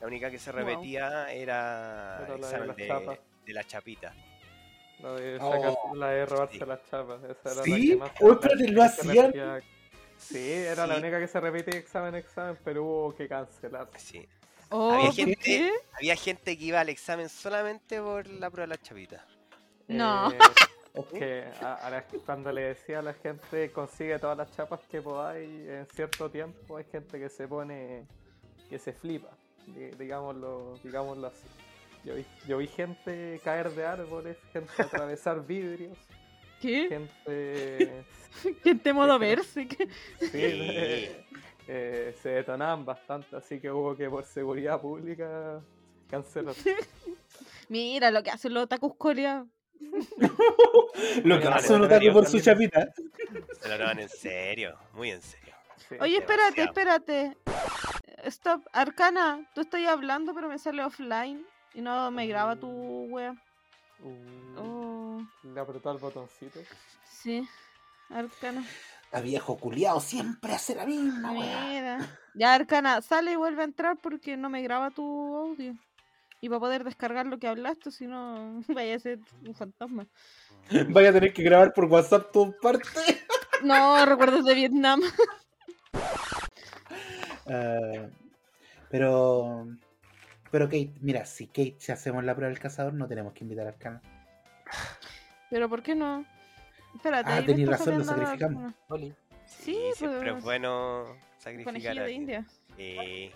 La única que se Wow. repetía era Era el la de examen de, la chapita. La de, Oh. la de robarse Sí. las chapas. Esa era ¿Sí? la que más Oh, espérate, ¿lo hacían? Sí, era la única que se repetía examen examen, pero hubo que cancelar. Sí. Oh, Había ¿por gente- qué? Había gente que iba al examen solamente por la prueba de la chapita. No. Eh, es que a- a la- cuando le decía a la gente consigue todas las chapas que podáis en cierto tiempo, hay gente que se pone, que se flipa, di- digámoslo, digámoslo así. Yo vi, yo vi gente caer de árboles, gente atravesar vidrios, ¿Qué? gente Gente modo verse. sí, eh, se detonaban bastante, así que hubo que por seguridad pública cancelar. Mira lo que hacen los otakus coreanos. Lo que Vale, hace un vale, otaku vale, por su chapita. Se lo toman en serio, muy en serio. Sí. Oye, espérate, demasiado. espérate. Stop. Arcana, tú estás hablando, pero me sale offline. Y no me graba tu wea. Uh, Oh, Le apretó el botoncito. sí. Arcana. A viejo culiao siempre hace la misma, weá. Ya, Arcana, sale y vuelve a entrar porque no me graba tu audio. Y para poder descargar lo que hablaste, si no, vaya a ser un fantasma. Vaya a tener que grabar por WhatsApp tu parte. No, recuerdos de Vietnam. Ah, pero. Pero Kate, mira, si Kate, si hacemos la prueba del cazador, no tenemos que invitar a Arcana. Pero ¿por qué no? Espérate. Ah, está razón, lo sacrificamos. Oli. Sí, siempre pues, es bueno sacrificar a de. India. Eh,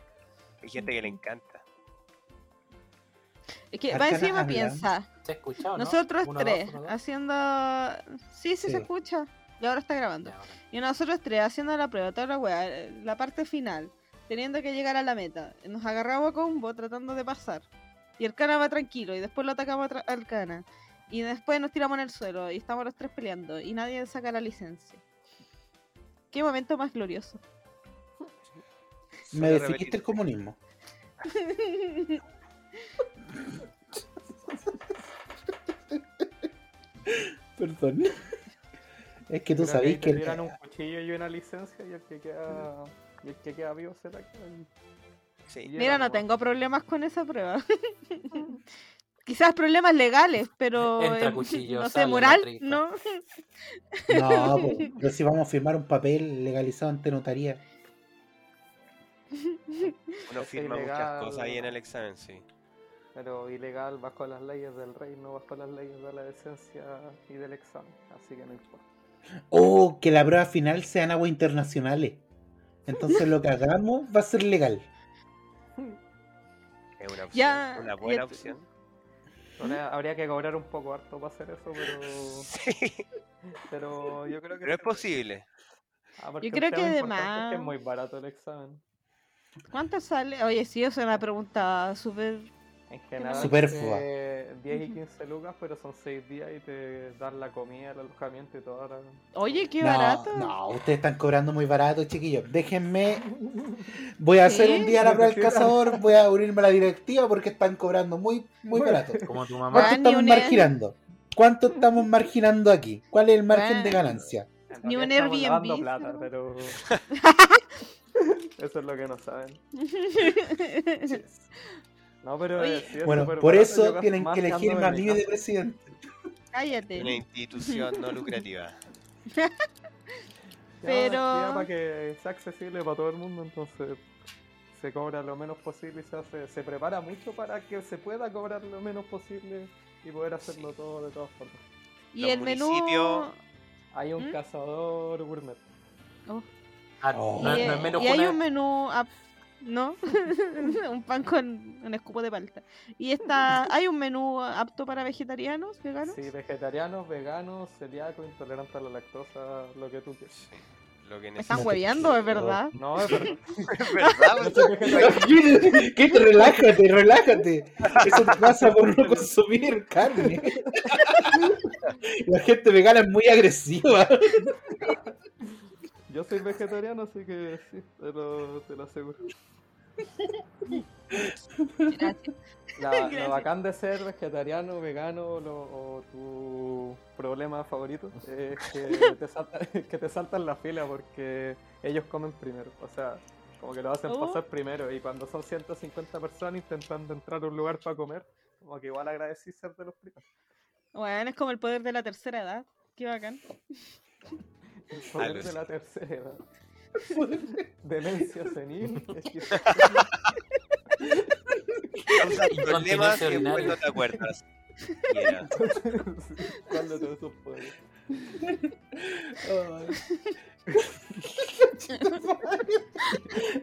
hay gente que le encanta. Es que va encima piensa. ¿Se ha escuchado, no? Nosotros Uno, dos, tres, uno, dos. haciendo... Sí, sí, Sí. se escucha. Y ahora está grabando. Ya. Y nosotros tres haciendo la prueba, toda la weá, eh, la parte final, teniendo que llegar a la meta. Nos agarramos a combo tratando de pasar. Y el cana va tranquilo, y después lo atacamos al cana. Y después nos tiramos en el suelo, y estamos los tres peleando, y nadie saca la licencia. Qué momento más glorioso. Me definiste el comunismo. Perdón. Es que tú ahí que. un cuchillo y una licencia y el que queda, y el que queda vivo se la queda. y- Sí. y Mira, no tengo problemas con esa prueba. Quizás problemas legales, pero Entra cuchillo, no sé, moral. ¿no? No, pero si vamos a firmar un papel legalizado ante notaría. Uno firma muchas cosas ahí en el examen, sí. Pero ilegal bajo las leyes del reino, bajo las leyes de la decencia y del examen. Así que no importa. O que la prueba final sean aguas internacionales. Entonces lo que hagamos va a ser legal. Es una opción, Ya, una buena opción. Habría- Habría que cobrar un poco harto para hacer eso, pero, Sí, pero yo creo que... pero es se- posible. Ah, porque Yo creo que importante es que es muy barato el examen. ¿Cuánto sale? Oye, sí, o sea, una pregunta súper... En general, Superflua. eh, 10 y 15 lucas, pero son 6 días y te dan la comida, el alojamiento y todo. ahora- Oye, qué no, barato. no, ustedes están cobrando muy barato, chiquillos. Déjenme. Voy a hacer ¿Sí? un día la prueba del cazador. Voy a unirme a la directiva porque están cobrando muy, muy barato. Como tu ¿Cuánto mamá. Ah, estamos marginando? ¿Cuánto estamos marginando aquí? ¿Cuál es el margen de ganancia? Ni un Airbnb, plata, pero- pero... Eso es lo que no saben. No, pero Oye. sí es Bueno, por barato, eso tienen más que en mí mi de presidente. Cállate. Una institución no lucrativa. Pero- ya para que sea accesible para todo el mundo, entonces se cobra lo menos posible y se hace, se prepara mucho para que se pueda cobrar lo menos posible y poder hacerlo todo de todas formas. Y Los el menú... Hay un ¿Mm? cazador gourmet. Ah, Oh. no, y, no es menos y hay un menú... ¿No? un pan con un escupo de palta. Y está... ¿Hay un menú apto para vegetarianos, veganos? Sí, vegetarianos, veganos, celíacos, intolerantes a la lactosa, lo que tú quieras. Lo que Me están hueveando, es verdad. No, es verdad. Es verdad, Yo soy vegetariano. ¿Qué? Relájate, relájate. Eso te pasa por no consumir carne. La gente vegana es muy agresiva. Yo soy vegetariano, así que sí, te lo, te lo aseguro. Gracias. La, Gracias. lo bacán de ser vegetariano, vegano lo- o tu problema favorito es que te, salta- que te saltan la fila porque ellos comen primero. O sea, como que lo hacen Oh. pasar primero y cuando son 150 personas intentando entrar a un lugar para comer, como que igual agradecí ser de los primeros. Bueno, es como el poder de la tercera edad. Qué bacán. El poder de la tercera edad. Demencia senil. Incontinencia problemas y después urinaria. no te acuerdas. Y era, ¿Cuál de todos esos poderes?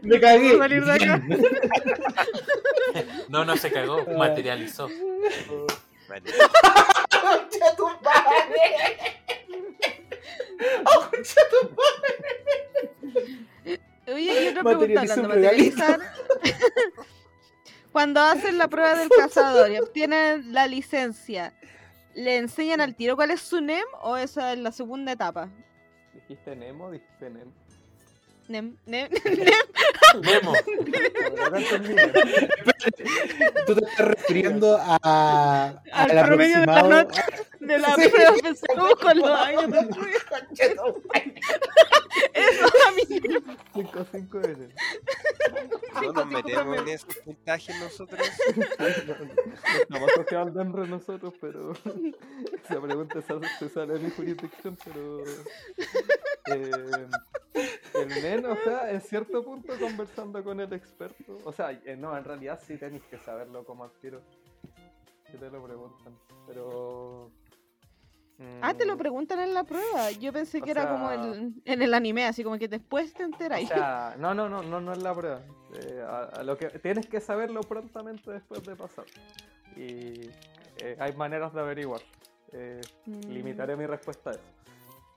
Me cagué. ¿Puedo salir de acá? No, no se cagó, materializó. vale. ¡Concha tu madre! ¡Oh, concha tu Oye, y otra pregunta hablando materializar. Cuando hacen la prueba del cazador y obtienen la licencia, ¿le enseñan al tiro cuál es su NEM o esa es la segunda etapa? ¿Dijiste Nemo? Dijiste Nemo. NEM, NEM, no entendí Nemo. Tú te estás refiriendo a, Al al promedio de la aproximado. De la Sí. empezamos con los años madre. Eso a mí. 5 5 N. No nos metemos en esos puntajes nosotros. No estamos asociados al DEMRE nosotros, pero esa pregunta se, sale de mi jurisdicción, pero eh, el neno, o sea, en cierto punto conversando con el experto, o sea, eh, no, en realidad sí tenéis que saberlo como al tiro, si te lo preguntan, pero... Ah, te lo mm, preguntan en la prueba. Yo pensé O que era como sea- el, en el anime, así como que después te O enteráis. sea, no, no, no, no, no es la prueba. Eh, a, a lo que tienes que saberlo prontamente después de pasar. Y eh, hay maneras de averiguar. Eh, Mm. limitaré mi respuesta a eso.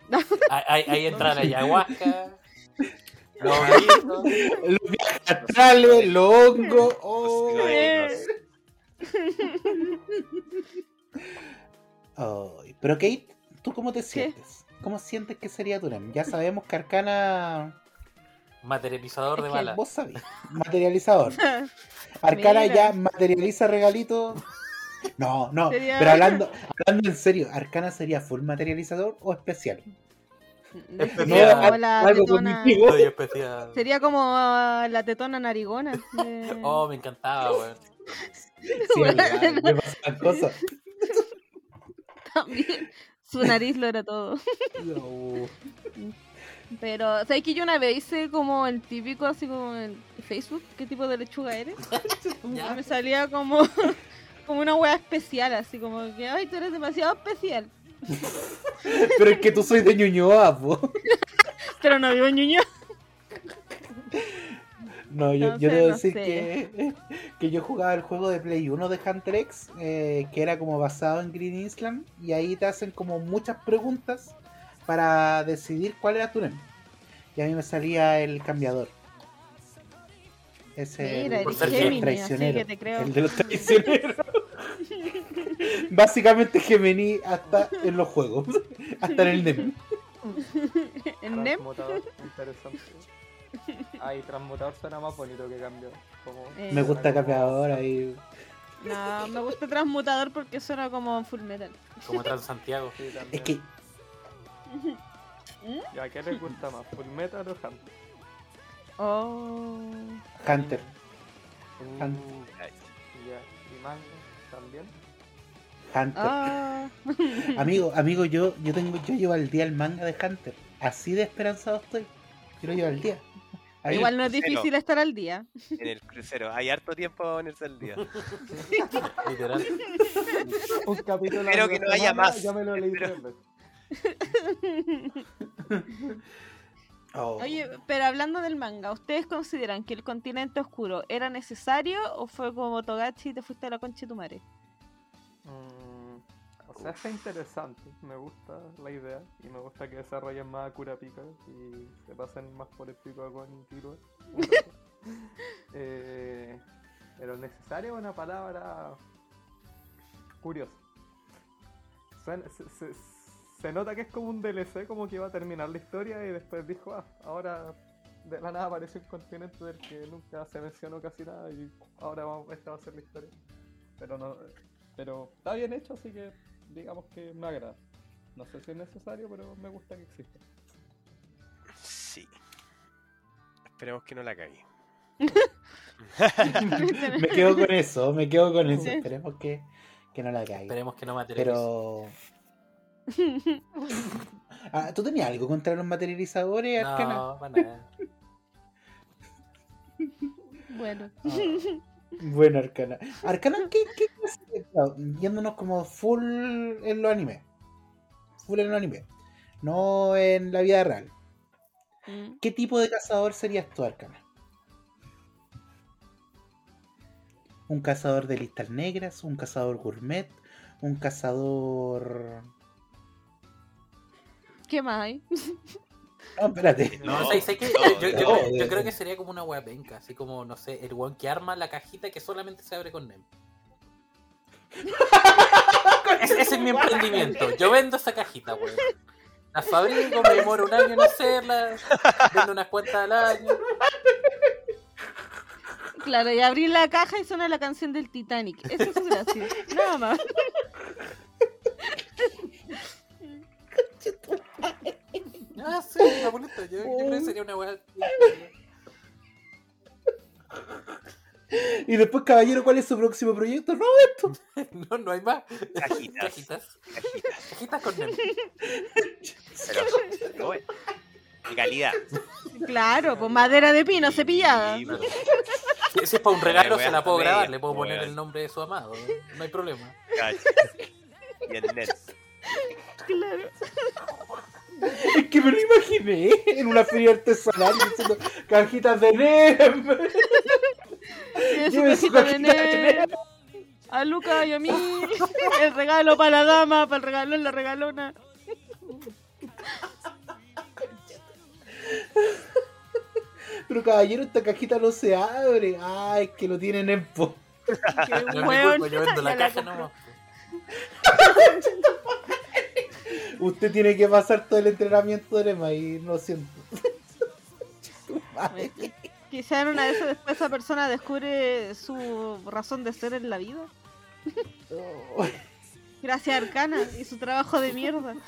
Ahí, ahí- entra la ayahuasca. Los viajes astrales, los hongos. oh. Eh. Ay, pero Kate, ¿tú cómo te sientes? ¿Cómo sientes que sería NEM? Ya sabemos que Arcana, Materializador de Es balas. vos sabés, materializador. Arcana Mira. ya materializa regalitos. No, no, Sería- pero hablando, hablando en serio, ¿Arcana sería full materializador o especial? Es No, como algo la algo tetona- especial. Sería como ah, la tetona narigona. de- Oh, me encantaba, weón. Sí, igual, me pasan cosas. También. Su nariz lo era todo. No. Pero, ¿sabes que yo una vez hice como el típico, así como en Facebook? ¿Qué tipo de lechuga eres? Ya. Me salía como, como una wea especial, así como que, ay, tú eres demasiado especial. Pero es que tú soy de Ñuñoa, po. Pero no vivo en Ñuñoa. No, yo, No yo debo no decir que, que yo jugaba el juego de Play 1 de Hunter X, eh, que era como basado en Green Island, y ahí te hacen como muchas preguntas para decidir cuál era tu NEM. Y a mí me salía el cambiador. Ese Mira, el, el Gemini, traicionero. así que te creo. El de los traicioneros. Básicamente Gemini hasta en los juegos. Hasta en el NEM. En NEM. Interesante. Ay, transmutador suena más bonito que cambio. Como, Eh, Me gusta cambiador ahí. No, me gusta transmutador porque suena como full metal. Como Transantiago. Sí, también. Es que ¿Y a qué les gusta más? ¿Full Metal o Hunter? Oh. Hunter. Mm, Ya, ¿y manga también? Hunter. Ah. Amigo, amigo, yo, yo tengo, yo llevo al día el manga de Hunter. Así de esperanzado estoy. Yo lo llevo al día. Ahí. Igual no es crucero. difícil estar al día. En el crucero. Hay harto tiempo para ponerse al día. Literal. Un capítulo Espero que no haya más. Ya me lo leí Espero-. Oh. Oye, pero hablando del manga, ¿ustedes consideran que el continente oscuro era necesario o fue como Togachi y te fuiste a la concha de tu madre? Mm, sea, está interesante. Me gusta la idea. Y me gusta que desarrollen más a Kurapika y se pasen más por el pico rato. Eh, pero necesario es una palabra curiosa. Suena- se, se- se nota que es como un DLC, como que iba a terminar la historia y después dijo, ah, ahora de la nada apareció un continente del que nunca se mencionó casi nada y ahora vamos, esta va a ser la historia. Pero no, pero está bien hecho, así que digamos que me agrada. No sé si es necesario, pero me gusta que exista. Sí. Esperemos que no la cague. me quedo con eso, me quedo con eso. Sí. Esperemos que, que no la caiga. Esperemos que no materialice. Pero. Ah, ¿Tú tenías algo contra los materializadores? No, para nada. Bueno. Ah, bueno, Arcana. Arcana, ¿qué, qué claro, Yéndonos como full en los animes. Full en los animes. No en la vida real. Mm. ¿Qué tipo de cazador serías tú, Arcana? ¿Un cazador de listas negras? ¿Un cazador gourmet? ¿Un cazador.? ¿Qué más hay? No, espérate. No, No, sé, sé que no, yo, yo- yo no, creo- yo de- creo que sería como una wea penca, así como, no sé, el weón que arma la cajita que solamente se abre con NEM. Ese, ese es mi emprendimiento. Yo vendo esa cajita, weón. La fabrico, me demoro un año en hacerla, vendo unas cuantas al año. Claro, y abrí la caja y suena la canción del Titanic. Esa es gracia. Nada más. Ah, sí, la bonita. Yo, yo creo que sería una wea. Y después, caballero, ¿cuál es su próximo proyecto? No, esto. No, no hay más. Cajitas. Cajitas. Cajitas. Cajitas con NEM. Pero, pero bueno. De calidad. Claro, pues madera de pino cepillada. Sí, pues, Si es para un regalo, se la puedo media, grabar. Le puedo poner el nombre de su amado. ¿eh? No hay problema. Y el net. Claro. Es que me lo imaginé en una feria artesanal diciendo cajitas de NEM. Lleve su cajita de NEM. A Luca y a mí. El regalo para la dama, para el regalón, la regalona. Pero caballero, esta cajita no se abre. Ay, es que lo tienen en po. Qué No yo vendo la caja nomás. Usted tiene que pasar todo el entrenamiento de Lema y lo siento. Quizá en una de esas después esa persona descubre su razón de ser en la vida. Gracias a Arcana y su trabajo de mierda.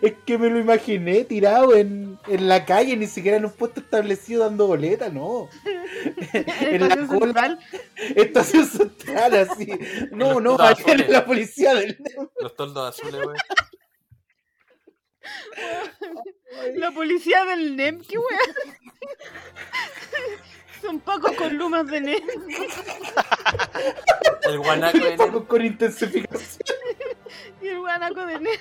Es que me lo imaginé tirado en, en la calle, ni siquiera en un puesto establecido dando boleta, no. En la estación cola. central. Estación central, así. No, no, ayer la policía del. Los toldos azules, weón. La policía del NEM, qué wea. Son pacos con lumas de NEM. El guanaco de Con, con intensificación. Y el guanaco de NEM.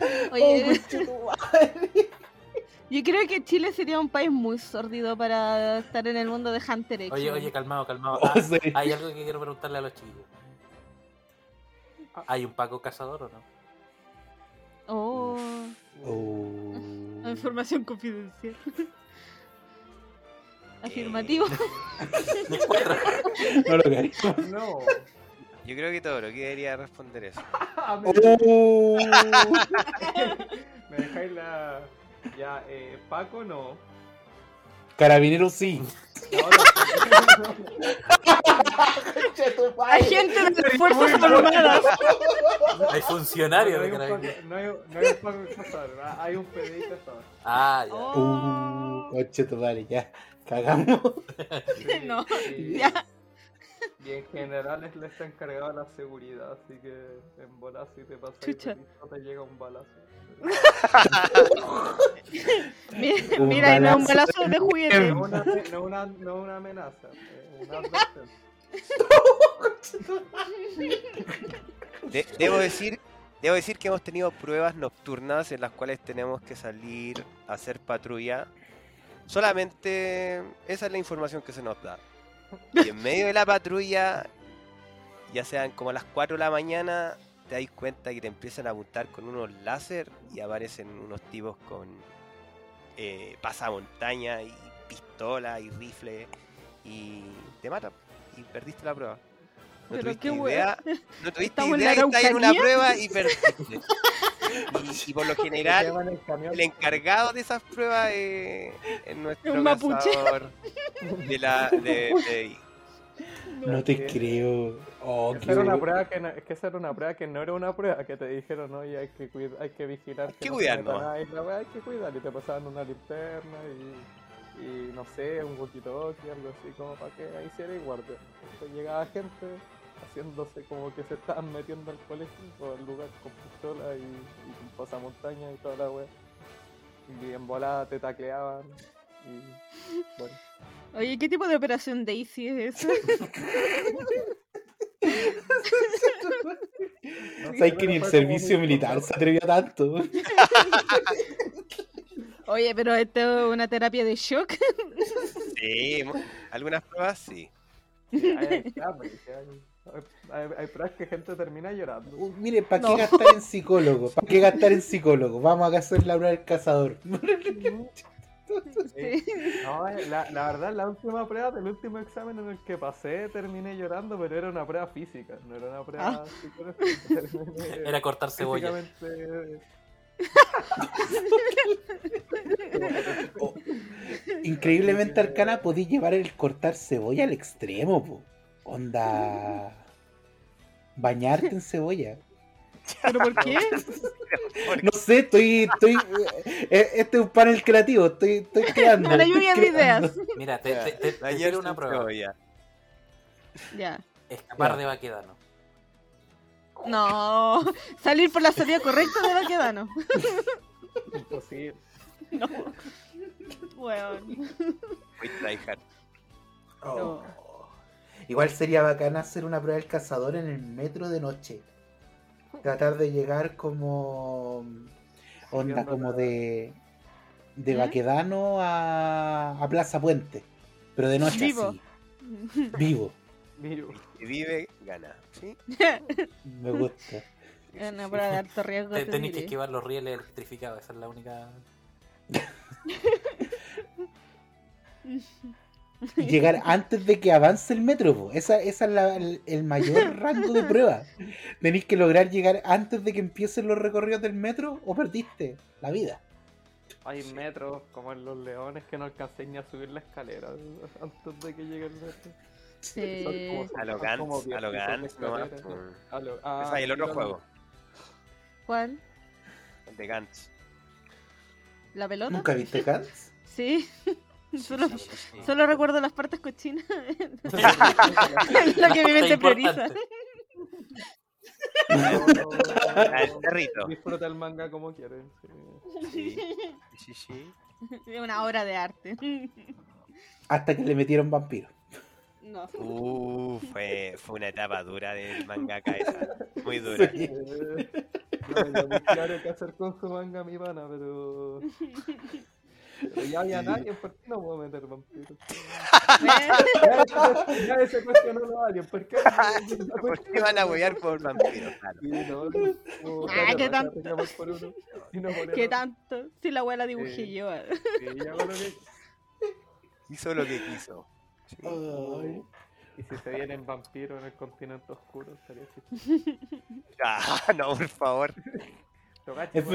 Oh, Oye, madre. yo creo que Chile sería un país muy sórdido para estar en el mundo de Hunter X. Oye, oye, calmado, calmado. Oh, Ah, sí. hay algo que quiero preguntarle a los chiquillos. ¿Hay un Paco cazador o no? Oh, Oh. información confidencial. Afirmativo. No lo. No. Yo creo que todo lo que debería responder eso. Ah, me, Oh. me dejáis la. Ya, eh, Paco no. Carabinero sí. Madre. Agente de las Fuerzas Armadas. Hay funcionarios no, de hay carabineros. Paco- no hay, no hay un Paco cazador, hay un PDI cazador. Ah, ya. Oh. Uh, concha tu madre, ya. Cagamos. Sí, No, ya. y en general es- le está encargado de la seguridad, así que en bolas si te pasa Chucha. no te llega un balazo. Mi- Un Mira, y no es un balazo. balazo de juguete. No una, no una, no una amenaza, una. De- debo decir debo decir que hemos tenido pruebas nocturnas en las cuales tenemos que salir a hacer patrulla. Solamente esa es la información que se nos da. Y en medio de la patrulla, ya sean como a las 4 de la mañana, te das cuenta que te empiezan a apuntar con unos láser y aparecen unos tipos con eh, pasamontaña y pistola y rifle y te matan y perdiste la prueba. No Pero tuviste qué idea, no tuviste idea que estás en una prueba y perdiste. Y, y por lo general, el encargado de esas pruebas es, es nuestro Un mapuche. de la de, de- No te creo. Oh, Esa qué era una bueno. prueba que no, es que esa era una prueba que no era una prueba, que te dijeron, oye, hay que cuid- hay que vigilar. Hay que no se cuidar, meta ¿no? nadie", la weá, hay que cuidar, y te pasaban una linterna y, y no sé, un walkie-talkie, algo así, como para que ahí hiciera y guardia. Entonces llegaba gente haciéndose como que se estaban metiendo al colegio o al lugar con pistola y, y con pasamontaña y toda la weá. Y en volada te tacleaban y bueno. Oye, ¿qué tipo de operación Daisy es esa? no ¿Sabes que ni el servicio militar se atrevió tanto? Oye, pero esto es una terapia de shock. Sí, algunas pruebas sí. Hay, hay, pruebas que gente termina llorando. Uh, mire, ¿para qué No. gastar en psicólogo? ¿Para qué gastar en psicólogo? Vamos a hacer la prueba del cazador. Sí. No, eh, la, la verdad, la última prueba del último examen en el que pasé, terminé llorando, pero era una prueba física, no era una prueba Ah. psicológica. Era cortar cebolla. físicamente- Oh, Increíblemente arcana podí llevar el cortar cebolla al extremo, po. Onda. Bañarte en cebolla. ¿Pero por qué? No sé, estoy. estoy eh, este es un panel creativo, estoy, estoy creando. Una lluvia de ideas. Mira, te, te, te, te Ayer una prueba. ya. Ya. Escapar Ya. de Baquedano. No. Salir por la salida correcta de Baquedano. Imposible. Muy tryhard. Oh. Igual sería bacán hacer una prueba del cazador en el metro de noche. Tratar de llegar como. Onda, como de. De ¿Mm? Baquedano a, a Plaza Puente. Pero de noche Vivo. así. Vivo. Si vive, gana. ¿Sí? Me gusta. Prueba de alto riesgo. Te- te Tenéis que esquivar los rieles electrificados, esa es la única. Y llegar antes de que avance el metro, po. Esa, esa es la- el, el mayor rango de prueba. Tenéis que lograr llegar antes de que empiecen los recorridos del metro o perdiste la vida. Hay metros como en Los Leones que no alcancé ni a subir la escalera antes de que llegue el metro. Sí. Son como- A lo como Gantz, a lo Gantz. A lo- ah, es el otro juego, ¿Cuál? el de Gantz. ¿La pelota? ¿Nunca viste Cats? Sí. Solo, Sí, sí, sí. solo recuerdo las partes cochinas. lo que mi mente prioriza. el perrito. Disfruta el manga como quieres. sí. Sí, sí, sí. Es una obra de arte. Hasta que le metieron vampiro. No. Uh, fue, fue una etapa dura del mangaka esa. Muy dura. Sí. No claro qué hacer con su manga, mi pana, pero. Pero ya había nadie, ¿por qué no puedo meter vampiros? Ya, ese cuestionó a alguien, ¿por qué? ¿Por qué van a huear por vampiros? Claro. Sí, no, no, como Ah, qué tanto. ¿Qué tanto? Si la abuela dibujé Sí. yo. Hizo lo que quiso. Sí. Ay. Y si se vienen vampiros en el continente oscuro, estaría chistoso. Ah, no, por favor. Es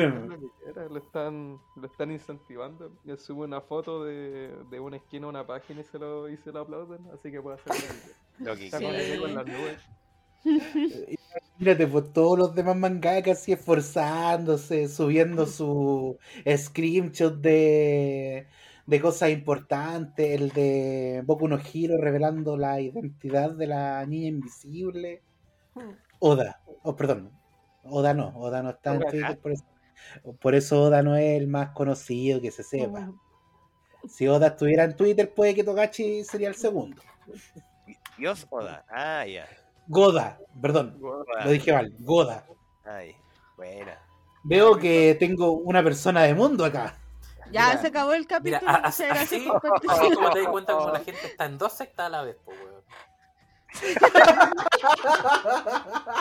lo están, lo están incentivando. Y él sube una foto de, de una esquina a una página y se lo, y se lo aplauden, así que puede hacer lo que quiera. Lo que Está Sí. con las nubes. Mírate, pues todos los demás mangakas así esforzándose, subiendo su screenshot de, de cosas importantes, el de Boku no Hero revelando la identidad de la niña invisible. Oda, oh, perdón, Oda no, Oda no está en. Twitter, por eso, por eso Oda no es el más conocido que se sepa. Si Oda estuviera en Twitter, puede que Togachi sería el segundo. Dios Oda. Ah, ya. Goda, perdón, lo dije mal, Goda. Ay, buena. Veo que tengo una persona de mundo acá. Ya Mira, se acabó el Mira, capítulo. a- muchas así, como te das cuenta como la gente está en dos sectas a la vez, po, weón.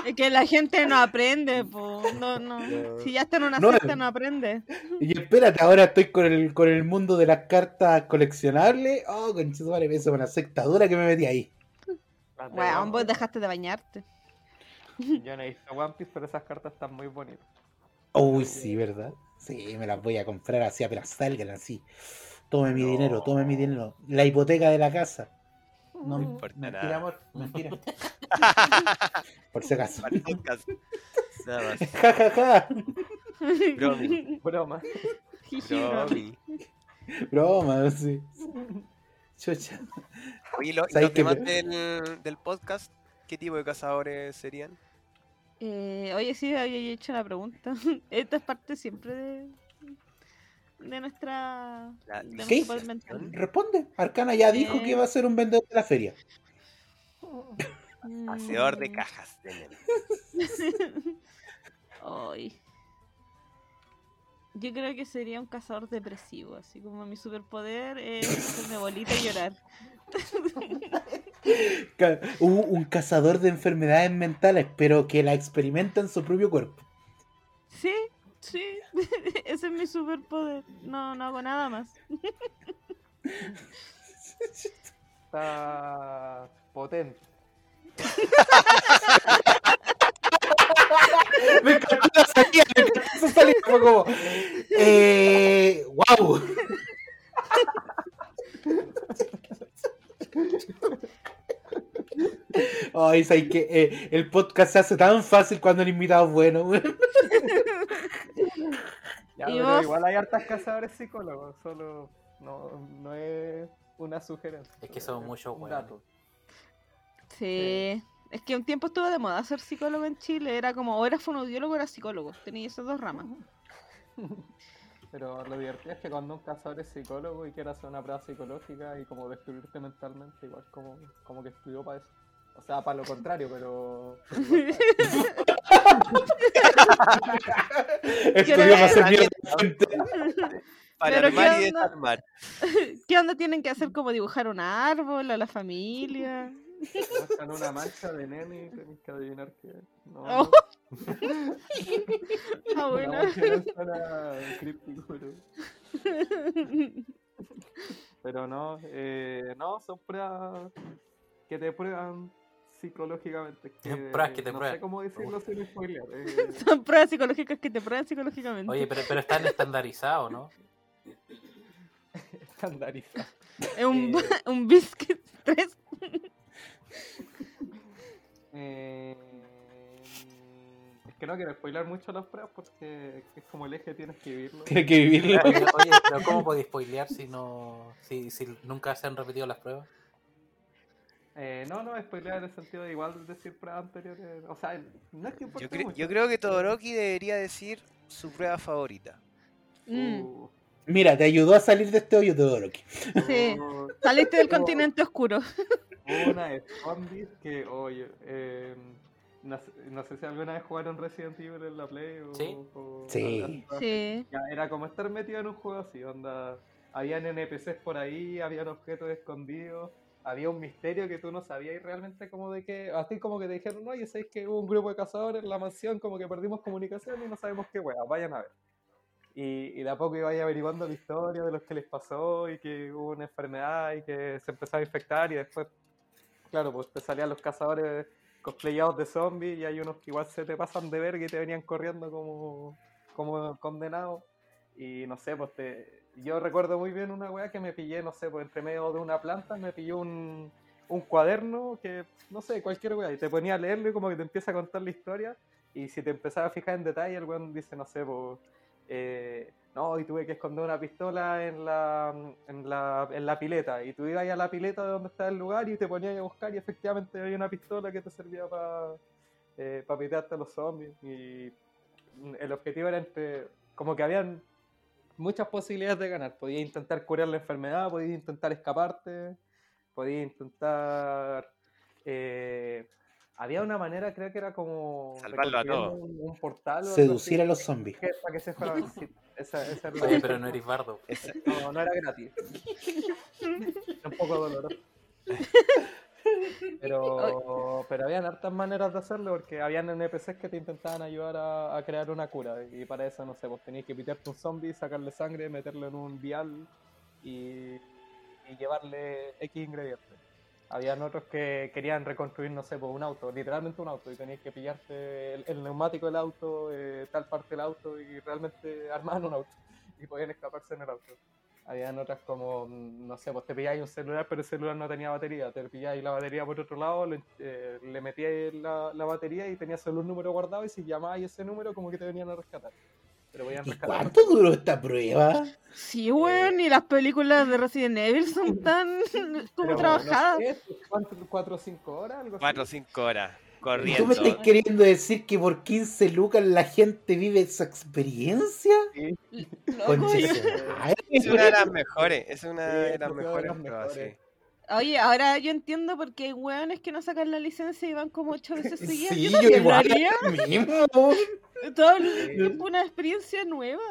Es que la gente no aprende, po. No, no. Si ya está en una No, secta, eh. no aprende. Y espérate, ahora estoy con el, con el mundo de las cartas coleccionables. Oh, conchetumare, eso es una secta dura que me metí ahí. One vos dejaste de bañarte. Yo no he visto One Piece, pero esas cartas están muy bonitas. Uy, sí, ¿verdad? Sí, me las voy a comprar así apenas salgan así. Tome mi No. dinero, tome mi dinero. La hipoteca de la casa. No me importa mentira, amor, mentira. Por si acaso. Nada más. Ja, ja, ja. Bromi. Broma. Bromi. Broma, sí. Chucha. Oye, lo- ¿y ¿Sabes los me- del, del podcast? ¿Qué tipo de cazadores serían? Eh, oye, sí, había hecho la pregunta. Esta es parte siempre de, de nuestra. La de ¿Qué. Responde. Arcana ya dijo que iba a ser un vendedor de la feria. Hacedor de Mm, cajas. Ay. Yo creo que sería un cazador depresivo, así como mi superpoder es hacerme bolita y llorar. Un cazador de enfermedades mentales, pero que la experimenta en su propio cuerpo. Sí, ese es mi superpoder. No, no hago nada más. Está potente. Me encantó la salida, me encantó esa salida. Fue como, eh, wow. Ay, ¿sabes qué? Eh, el podcast se hace tan fácil cuando el invitado es bueno. igual hay hartas cazadores psicólogos, solo no, no es una sugerencia. Es que son muchos un hueones. dato. Sí. Es que un tiempo estuvo de moda ser psicólogo en Chile. Era como, o eras fonoaudiólogo o eras psicólogo. Tenía esas dos ramas. Pero lo divertido es que cuando un cazador es psicólogo y quiere hacer una prueba psicológica y como destruirte mentalmente, igual como, como que estudió para eso. O sea, para lo contrario, pero... Estudió para hacer mierda. Para Pero armar ¿qué y desarmar. ¿Qué onda tienen que hacer como dibujar un árbol a la familia? Muestran una mancha de nene y tenés que adivinar qué es. No, Oh. Ah, bueno. no suena críptico, pero, pero no, eh, no, son pruebas que te prueban psicológicamente. Son pruebas que te no prueban. sé cómo decirlo sin spoiler. eh, Son pruebas psicológicas que te prueban psicológicamente. Oye, pero, pero están estandarizados, ¿no? estandarizado. es un, eh. un biscuit 3. Eh, es que no quiero spoiler mucho las pruebas porque es como el eje tienes que vivirlo. Tiene que vivirlo. Oye, pero ¿cómo podéis spoilear si no. Si, si nunca se han repetido las pruebas? Eh, no, no, spoiler en el sentido de igual decir pruebas anteriores. O sea, no es que Yo, cre- mucho. yo creo que Todoroki debería decir su prueba favorita. Mm, Uh, Mira, te ayudó a salir de este hoyo Todoroki. sí. Saliste del continente oscuro. Hubo una de zombies que, oye, eh, no, sé, no sé si alguna vez jugaron Resident Evil en la Play o. Sí. o- Sí. Sí. Ya, era como estar metido en un juego así, onda. Habían NPCs por ahí, habían objetos escondidos, había un misterio que tú no sabías realmente como de qué. Así como que te dijeron, no, ya sabéis que hubo un grupo de cazadores en la mansión, como que perdimos comunicación y no sabemos qué wea, vayan a ver. Y, y de a poco iba averiguando la historia de los que les pasó y que hubo una enfermedad y que se empezaba a infectar y después, claro, pues te salían los cazadores cosplayados de zombies y hay unos que igual se te pasan de verga y te venían corriendo como, como condenados. Y no sé, pues te, yo recuerdo muy bien una weá que me pillé, no sé, pues entre medio de una planta me pilló un, un cuaderno que, no sé, cualquier weá, y te ponía a leerlo y como que te empieza a contar la historia. Y si te empezaba a fijar en detalle, el weón dice, no sé, pues, eh, no, y tuve que esconder una pistola en la, en la, en la pileta. Y tú ibas a la pileta de donde estaba el lugar y te ponías a buscar y efectivamente había una pistola que te servía para eh, para pitearte a los zombies. Y el objetivo era entre, como que habían muchas posibilidades de ganar. Podías intentar curar la enfermedad, podías intentar escaparte, podías intentar... eh, había una manera, creo que era como... Salvarlo a todos. Un, un portal. Seducir así, a los zombies. que- para que se fueran... sí, esa, esa era la- Oye, pero no eres bardo. Esa- no, no era gratis. Era un poco doloroso. Pero, pero habían hartas maneras de hacerlo porque habían NPCs que te intentaban ayudar a, a crear una cura. Y para eso, no sé, pues tenías que pitearte un zombie, sacarle sangre, meterlo en un vial y, y llevarle X ingredientes. Habían otros que querían reconstruir, no sé, pues un auto, literalmente un auto, y tenías que pillarte el, neumático del auto, eh, tal parte del auto, y realmente armaban un auto. Y podían escaparse en el auto. Habían otras como, mm, no sé, pues te pilláis un celular, pero el celular no tenía batería. Te pilláis la batería por otro lado, le, eh, metíais la, la batería y tenías solo un número guardado. Y si llamabais ese número, como que te venían a rescatar. Pero podían ¿Y rescatar. cuánto duró esta prueba? Sí, weón, y las películas de Resident Evil son tan como Pero, trabajadas. No sé, ¿cuánto? ¿Cuatro o cinco horas? Algo. Cuatro o cinco horas ¿Tú me corriendo. estás queriendo decir que por 15 lucas la gente vive esa experiencia? Sí. Loco, yo-. Es una de las mejores. Es una Sí, de las mejores pruebas, sí. Oye, ahora yo entiendo por qué hay weones que no sacan la licencia y van como ocho veces seguidas. Sí, yo yo igual mismo. Todo el tiempo una experiencia nueva.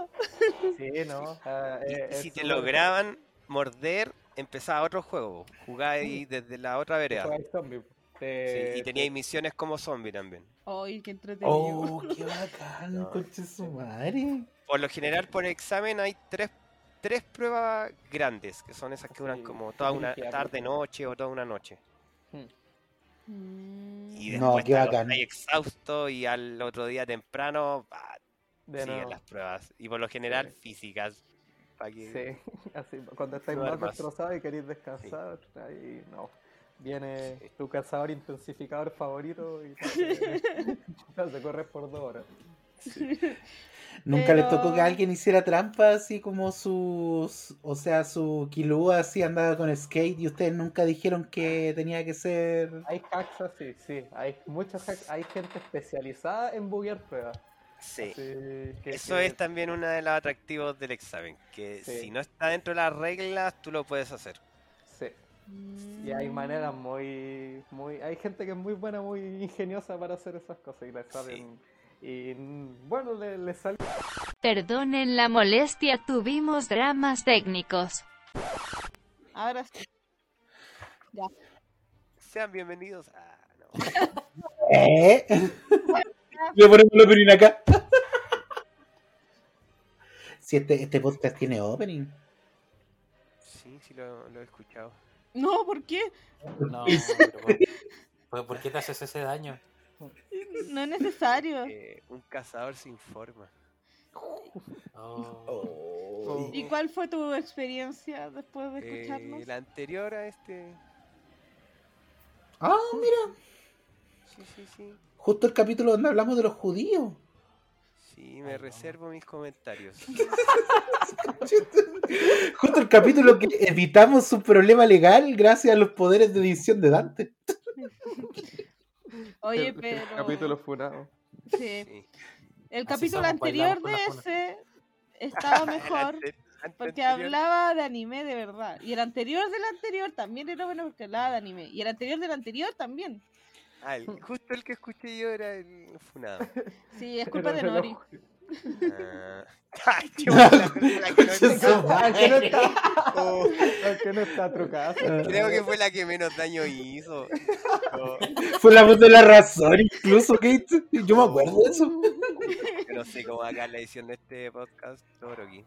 Sí, ¿no? Ah, Y- y si es te súper- lograban morder, empezaba otro juego. Jugáis desde la otra vereda. jugáis zombie. Sí, y teníais misiones como zombie también. Ay, qué entretenido. Oh, qué bacán, No. conche su madre. Por lo general, por examen hay tres, tres pruebas grandes, que son esas que duran como toda una tarde, noche o toda una noche. Mm. Y No, después ahí exhausto y al otro día temprano bah, de siguen nuevo. las pruebas. Y por lo general Sí. físicas. que- Sí, así, cuando estáis No más destrozados y queréis descansar, ahí no. Viene tu cazador intensificador favorito y te hace, te hace correr por dos horas. Nunca les Pero- tocó que alguien hiciera trampa así como sus. O sea, su Kilua así andaba con skate y ustedes nunca dijeron que tenía que ser. Hay hacks así, sí, hay muchos hacks, hay gente especializada en buguear pruebas. Sí. que- Eso que- es también uno de los atractivos del examen, que Sí. si no está dentro de las reglas, tú lo puedes hacer. Sí, y hay maneras muy, muy, hay gente que es muy buena, muy ingeniosa para hacer esas cosas y le saben, y bueno, le, le sale Perdonen la molestia, tuvimos dramas técnicos. Ahora sí. sean bienvenidos a... No. ¿Eh? Voy a poner el opening acá. Si este, este podcast tiene opening. Sí, sí lo, lo he escuchado. No, ¿por qué? No, pero ¿por, por- por qué te haces ese daño? No es necesario. Eh, un cazador se informa. Oh. ¿Y cuál fue tu experiencia después de Eh, escucharnos? la anterior a este... Ah, mira. Sí, sí, sí. Justo el capítulo donde hablamos de los judíos. Sí, me reservo mis comentarios. Justo el capítulo que evitamos un problema legal gracias a los poderes de edición de Dante. Oye, El- el pero. Capítulo funado. Sí. Sí. El Así capítulo anterior de ese estaba mejor porque hablaba de anime de verdad. Y el anterior del anterior también era bueno porque hablaba de anime. Y el anterior del anterior también. Ah, el- justo el que escuché yo era el funado. Sí, es culpa de Nori. Ah. Ay, qué buena película que no su Aunque no está, Oh, aunque no está trucada. creo que fue la que menos daño hizo. Oh, Fue la voz de la razón, incluso, Kate. Yo me acuerdo de eso. yo no sé cómo va a quedar la edición de este podcast, aquí.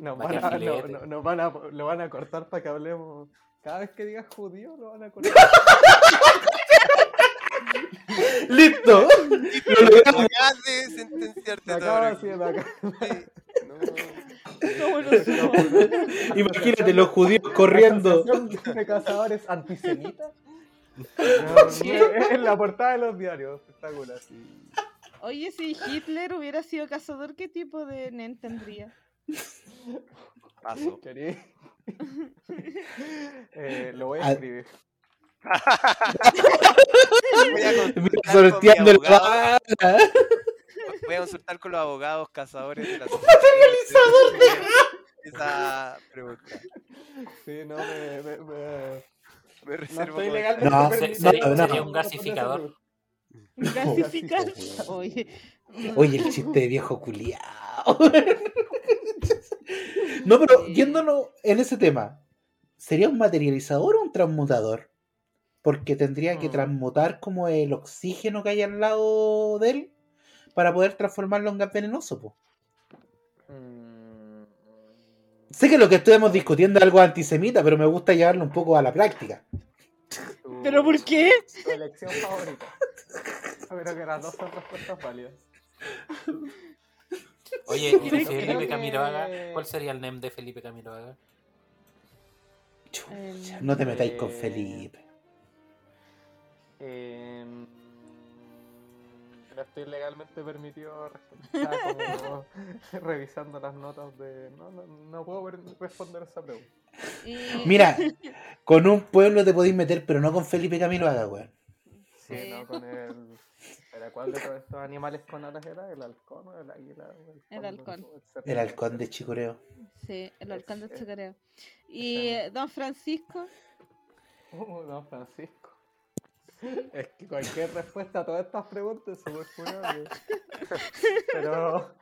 Nos van a, no, no- nos van a, lo van a cortar para que hablemos. Cada vez que digas judío, lo van a cortar. ¡Listo! Lo logramos. Acabas de sentenciarte todo. Sí, no. ¿Cómo lo supo? Imagínate los judíos corriendo. De cazadores antisemitas. en la portada de los diarios, espectacular. Oye, si Hitler hubiera sido cazador, ¿qué tipo de nen tendría? Paso. Eh, lo voy a Ah. escribir. Voy a sorteando vara. Voy a consultar con los abogados cazadores de la Materializador Esa pregunta. Sí, no, me, me, me- Me no reservo. estoy No, se- sería- no. sería un gasificador. Gasificar. Oye. Oye, el chiste de viejo culiao. No, pero yéndonos en ese tema, ¿sería un materializador o un transmutador? Porque tendría que Mm. transmutar como el oxígeno que hay al lado de él para poder transformarlo en gas venenoso. po. Mm, Sé que lo que estuvimos discutiendo es algo antisemita, pero me gusta llevarlo un poco a la práctica. tu- ¿Pero por qué? Tu elección favorita. Pero que las dos son respuestas válidas. Oye, ¿y Felipe que- Camiroaga? ¿Cuál sería el NEM de Felipe Camiroaga? Chucha, no te metáis con Eh, Felipe. Eh, no estoy legalmente permitido responder. Como revisando las notas de. No, no, no puedo responder esa pregunta. Mira, con un pueblo te podéis meter, pero no con Felipe Camiroaga, weón. Sí, Sí. no con el. ¿Pero cuál de todos estos animales con alas era? ¿El halcón o el águila? El halcón. El halcón de Chicureo. Sí, el alcalde de Chacareo. Y don Francisco, Uh, don Francisco. Es que cualquier respuesta a todas estas preguntas es súper funable. Pero,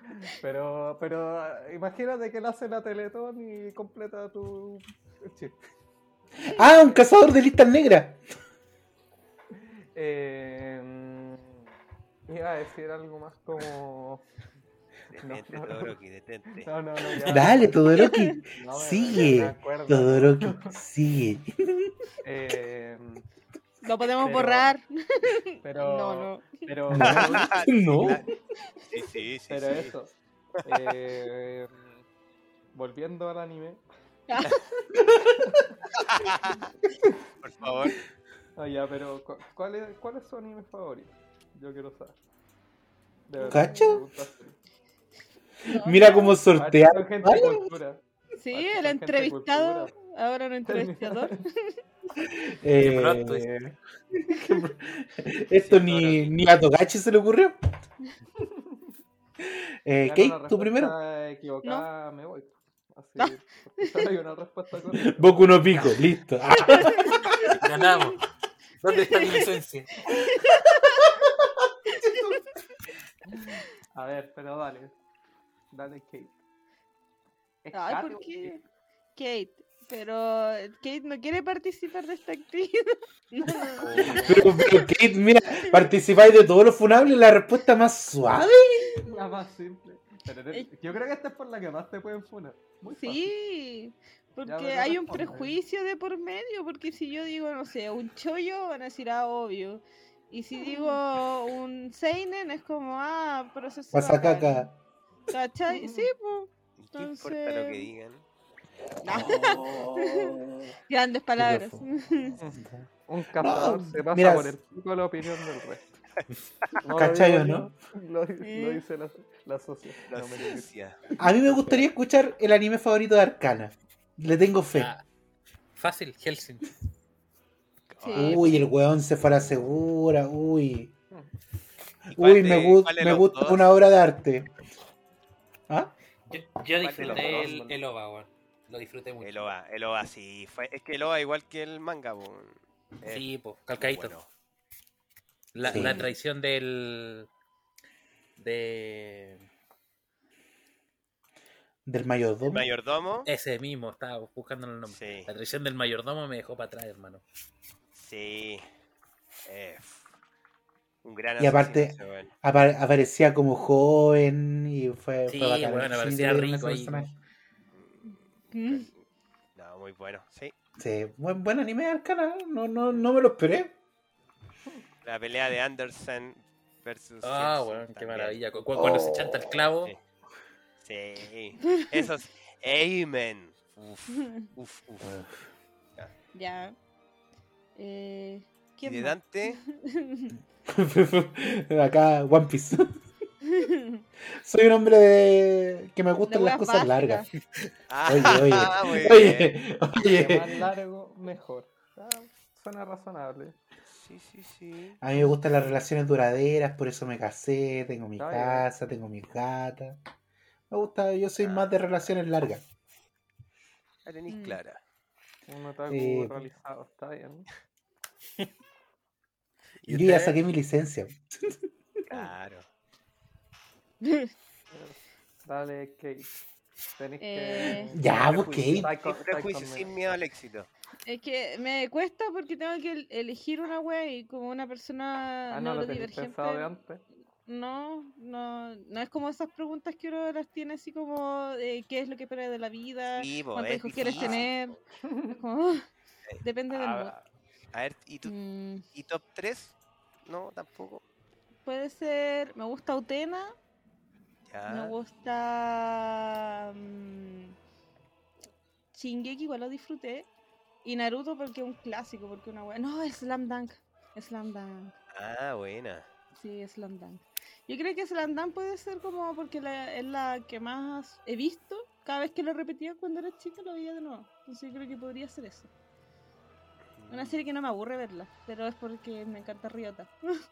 pero, pero imagínate que él hace la Teletón y completa tu chiste. Ah, un cazador de listas negras. Eh, iba a decir algo más como. Detente, No, no, no. Todoroki, detente. No, no, no, ya. Dale, Todoroki. No, Sigue. Todoroki, sigue. Eh, lo podemos Pero- borrar. pero, No, no. pero, No. Sí, sí, sí. pero sí. eso. Eh, volviendo al anime. Por favor. Ah, ya, pero cu- ¿cuál es, ¿cuál es su anime favorito? Yo quiero saber. De verdad. Mira cómo sortea. son gente de cultura. Sí, el entrevistado, cultura. Ahora un entrevistador. Eh, pronto es. esto ni, ni a Togachi se le ocurrió. Eh, Kate, tú primero. respuesta equivocada me voy. Así, solo hay una respuesta correcta. Boku no pico, listo. Ah, Ganamos. ¿Dónde está mi licencia? A ver, pero dale. Dale, Kate. ¿Es Ay, ¿por qué? Kate, pero Kate no quiere participar de esta actividad. No. Pero, pero Kate, mira, participáis de todos los funables, la respuesta más suave. La más simple. Pero te- Eh. yo creo que esta es por la que más te pueden funar. Muy fácil. Sí, porque hay un prejuicio de por medio, porque si yo digo, no sé, un chollo, van a decir, ah, obvio. Y si digo un seinen, es como, ah, pero eso es Pasa bacán. caca. ¿Cachai? Sí, pues. ¿Y ¿Qué importa lo que Entonces- digan? Grandes palabras. Un cazador No, se pasa mira, por el pico la opinión del resto. No lo ¿Cachai digo o yo, no? Lo, di- lo dice la, la No ciencia. A mí me gustaría escuchar el anime favorito de Arcana. Le tengo fe. Ah, fácil, Helsing. Sí. Uy, el weón se fue a la segura. Uy. ¿Y cuál Uy, de- me, gusta dos? una obra de arte. ¿Ah? Yo, yo disfruté el, el OVA, weón. Lo disfruté mucho. El OVA, el OVA sí. Fue, es que el OVA igual que el manga, Sí, pues, calcadito. bueno. La, Sí. la traición del. de. Del mayordomo. El mayordomo, Ese mismo, estaba buscando el nombre. Sí. La traición del mayordomo me dejó para atrás, hermano. sí. Eh, un gran Y aparte- aparecía como joven y fue, Sí, fue bacán. bueno, aparecía rico ahí. Mm. No, muy bueno, sí. Sí, buen, buen anime de Arcana. No, no, no me lo esperé. La pelea de Anderson versus. Ah, weón, qué también. maravilla. Cu- cu- Cuando se Oh. chanta el clavo. Sí. Sí. Esos. Amen. Uf, uf, uf. Ya. Eh, Y ¿quién de más? Dante, Acá, One Piece. Soy un hombre de... que me gustan La las cosas largas. Ah, Oye, oye, bien. oye, Que más oye. largo, mejor. Ah, suena razonable. Sí, sí, sí. A mí me gustan las relaciones duraderas, por eso me casé, tengo mi Está bien. casa, tengo mis gatas. Me gusta, yo soy más de relaciones largas. La tenéis Mm. clara. Un otaku Eh, realizado, está bien. ¿Y Yo ya saqué mi licencia. Claro. Dale, Kate. Tenéis Eh, que. Ya, Prejuicio. Kate. Prejuicio, sin miedo al éxito. Es que me cuesta porque tengo que el- elegir una wea y como una persona Ah, no, lo neurodivergente. pensado de antes. No, no, no es como esas preguntas que uno las tiene así como de qué es lo que espera de la vida, Sí, po, cuántos hijos quieres tener. como, ah, depende del. Ah, A ver, ¿y, tu, Mm, ¿y top 3? No, tampoco. puede ser, me gusta Utena, Ya. me gusta mm, Shingeki, igual lo disfruté, y Naruto porque es un clásico, porque una wea, no, Slam Dunk, Slam Dunk. Ah, buena. Sí, Slam Dunk. Yo creo que Slam Dunk puede ser como porque la- es la que más he visto. Cada vez que lo repetía cuando era chica lo veía de nuevo. Entonces yo creo que podría ser eso. Una serie que no me aburre verla, pero es porque me encanta Riota.